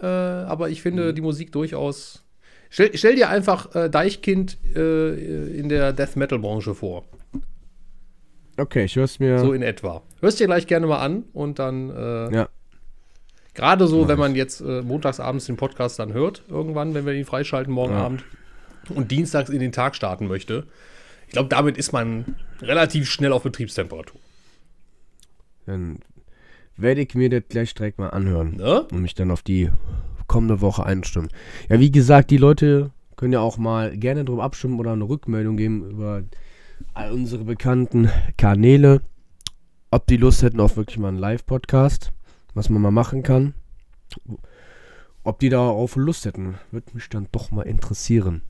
äh, aber ich finde die Musik durchaus. Stell, stell dir einfach äh, Deichkind äh, in der Death Metal Branche vor. Okay, ich hör's mir. So in etwa. Hörst dir gleich gerne mal an und dann, ja. Gerade so, wenn man jetzt äh, montagsabends den Podcast dann hört, irgendwann, wenn wir ihn freischalten morgen Ja. Abend und dienstags in den Tag starten möchte, ich glaube, damit ist man relativ schnell auf Betriebstemperatur. Dann werde ich mir das gleich direkt mal anhören. Ne? und mich dann auf die kommende Woche einstimmen. Ja, wie gesagt, die Leute können ja auch mal gerne drüber abstimmen oder eine Rückmeldung geben über all unsere bekannten Kanäle, ob die Lust hätten auf wirklich mal einen Live-Podcast, was man mal machen kann. Ob die darauf Lust hätten, würde mich dann doch mal interessieren.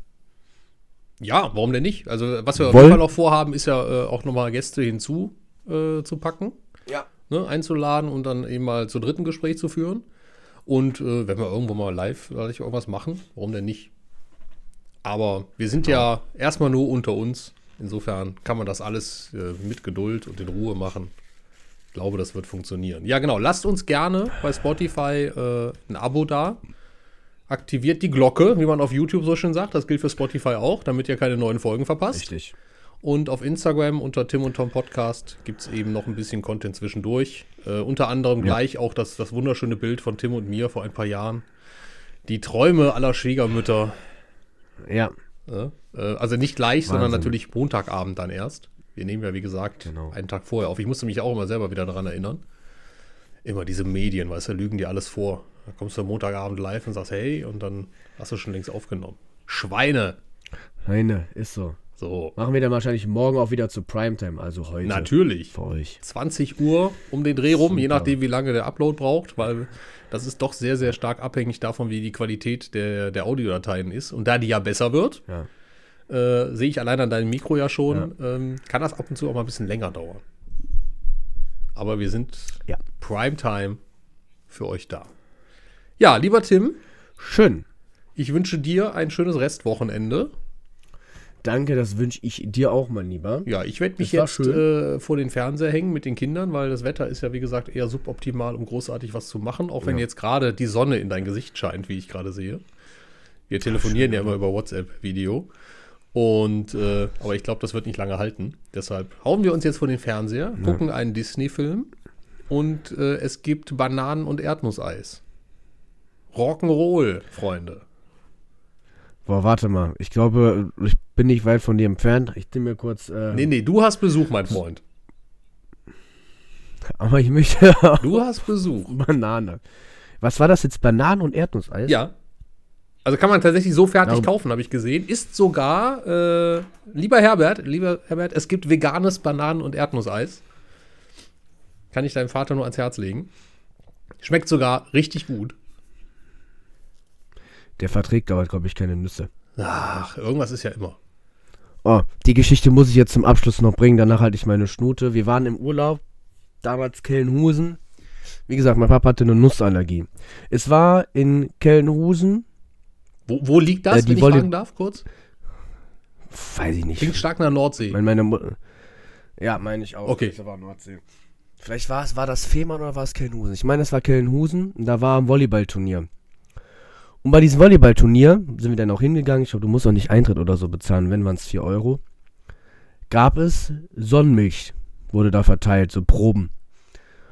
Ja, warum denn nicht? Also, was wir auf Woll- jeden Fall noch vorhaben, ist ja äh, auch nochmal Gäste hinzu äh, zu packen, Ja. ne, einzuladen und dann eben mal zu dritten Gespräch zu führen. Und äh, wenn wir irgendwo mal live vielleicht irgendwas machen, warum denn nicht? Aber wir sind ja erstmal nur unter uns. Insofern kann man das alles äh, mit Geduld und in Ruhe machen. Ich glaube, das wird funktionieren. Ja, genau. Lasst uns gerne bei Spotify äh, ein Abo da. Aktiviert die Glocke, wie man auf YouTube so schön sagt. Das gilt für Spotify auch, damit ihr keine neuen Folgen verpasst. Richtig. Und auf Instagram unter Tim und Tom Podcast gibt es eben noch ein bisschen Content zwischendurch. Äh, unter anderem gleich auch das, das wunderschöne Bild von Tim und mir vor ein paar Jahren. Die Träume aller Schwiegermütter. Ja, Ne? Äh, also nicht gleich, sondern Wahnsinn. natürlich Montagabend dann erst. Wir nehmen ja, wie gesagt, Genau. einen Tag vorher auf. Ich musste mich auch immer selber wieder daran erinnern. Immer diese Medien, weißt du, lügen dir alles vor. Da kommst du am Montagabend live und sagst, hey, und dann hast du schon längst aufgenommen. Schweine! eine, ist so. So, Machen wir dann wahrscheinlich morgen auch wieder zu Primetime, also heute. natürlich. Für euch. 20 Uhr um den Dreh rum, je Super. nachdem, wie lange der Upload braucht, weil das ist doch sehr, sehr stark abhängig davon, wie die Qualität der, der Audiodateien ist. Und da die ja besser wird, Ja. Äh, sehe ich allein an deinem Mikro ja schon, ähm, kann das ab und zu auch mal ein bisschen länger dauern. Aber wir sind Ja. Primetime für euch da. Ja, lieber Tim, Schön. ich wünsche dir ein schönes Restwochenende. Danke, das wünsche ich dir auch, mein Lieber. Ja, ich werde mich jetzt äh, vor den Fernseher hängen mit den Kindern, weil das Wetter ist ja, wie gesagt, eher suboptimal, um großartig was zu machen, auch wenn Ja. jetzt gerade die Sonne in dein Gesicht scheint, wie ich gerade sehe. Wir telefonieren ja immer über WhatsApp-Video. Und, äh, aber ich glaube, das wird nicht lange halten. Deshalb hauen wir uns jetzt vor den Fernseher, gucken einen Disney-Film und äh, es gibt Bananen- und Erdnusseis. Rock'n'Roll, Freunde. Boah, warte mal. Ich glaube, ich bin nicht weit von dir entfernt. Ich nehme mir kurz. Äh, Nee, nee, du hast Besuch, mein Freund. Aber ich möchte auch Du hast Besuch. Banane. Was war das jetzt? Bananen und Erdnusseis? Ja. Also kann man tatsächlich so fertig Darum- kaufen, habe ich gesehen. Ist sogar, äh, lieber Herbert, lieber Herbert, es gibt veganes Bananen- und Erdnusseis. Kann ich deinem Vater nur ans Herz legen. Schmeckt sogar richtig gut. Der verträgt aber, glaube ich, keine Nüsse. Ach, irgendwas ist ja immer. Oh, die Geschichte muss ich jetzt zum Abschluss noch bringen. Danach halte ich meine Schnute. Wir waren im Urlaub. Damals Kellenhusen. Wie gesagt, mein Papa hatte eine Nussallergie. Es war in Kellenhusen. Wo, wo liegt das, Äh, wenn ich fragen darf, kurz? Weiß ich nicht. Klingt stark nach Nordsee. Meine, meine Mu ja, meine ich auch. Okay. Das war Nordsee. Vielleicht war es, war das Fehmarn oder war es Kellenhusen? Ich meine, es war Kellenhusen. und Da war ein Volleyballturnier. Und bei diesem Volleyballturnier sind wir dann auch hingegangen. Ich glaube, du musst auch nicht Eintritt oder so bezahlen, wenn waren es 4 Euro. Gab es Sonnenmilch, wurde da verteilt, so Proben.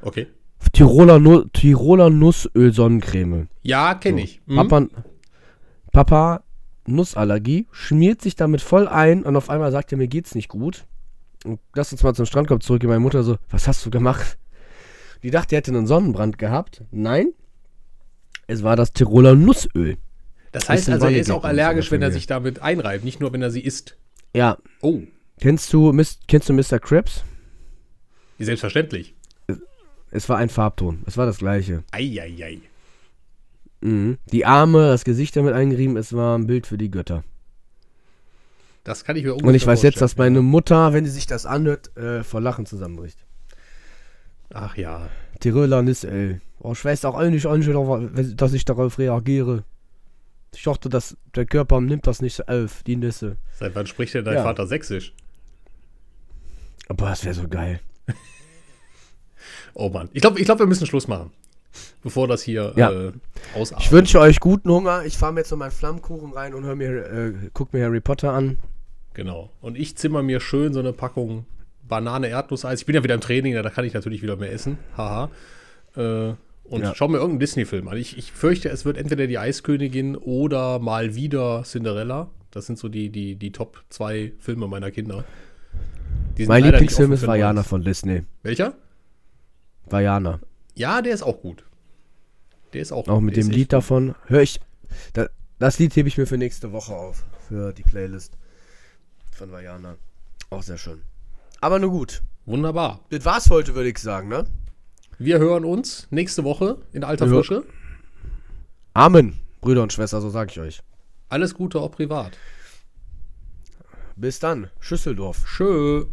Okay. Tiroler, nu Tiroler Nussöl Sonnencreme. Ja, kenne So. ich. Mhm. Papa, Papa, Nussallergie, schmiert sich damit voll ein und auf einmal sagt er, mir geht's nicht gut. Und lass uns mal zum Strandkorb zurückgehen. Meine Mutter so, was hast du gemacht? Die dachte, er hätte einen Sonnenbrand gehabt. Nein, es war das Tiroler Nussöl. Das heißt also, er ist auch allergisch, wenn er sich damit einreibt, nicht nur, wenn er sie isst. Ja, Oh, kennst du, kennst du Mr. Krabs? selbstverständlich. Es war ein Farbton. Es war das gleiche. Eieiei. Mhm. Die Arme, das Gesicht damit eingerieben, es war ein Bild für die Götter. Das kann ich mir Und ich weiß jetzt, dass meine Mutter, wenn sie sich das anhört, äh, vor Lachen zusammenbricht. Ach ja. Tiroler Nussöl. Oh, ich weiß auch eigentlich, eigentlich, dass ich darauf reagiere. Ich dachte, dass der Körper nimmt das nicht so auf, die Nüsse. Seit wann spricht denn dein Ja. Vater Sächsisch? Aber das wäre so geil. Oh Mann. Ich glaube, ich glaub, wir müssen Schluss machen. Bevor das hier Ja. äh, ausartet. Ich wünsche euch guten Hunger. Ich fahre mir jetzt noch meinen Flammkuchen rein und hör mir, äh, guck mir Harry Potter an. Genau. Und ich zimmer mir schön so eine Packung Banane, Erdnusseis. Ich bin ja wieder im Training, da kann ich natürlich wieder mehr essen. Haha. Äh, und Ja. schau mir irgendeinen Disney-Film an. Ich, ich fürchte, es wird entweder die Eiskönigin oder mal wieder Cinderella. Das sind so die, die, die Top 2 Filme meiner Kinder. Mein Lieblingsfilm ist Vajana von Disney. Welcher? Vajana. Ja, der ist auch gut. Der ist auch. Auch mit dem Lied davon. Höre ich. Da, das Lied hebe ich mir für nächste Woche auf. Für die Playlist von Vajana. Auch sehr schön. Aber nur gut. Wunderbar. Das war's heute, würde ich sagen, ne? Wir hören uns nächste Woche in alter Wir Frische. Amen, Brüder und Schwester, so sage ich euch. Alles Gute, auch privat. Bis dann. Schüsseldorf. Tschö.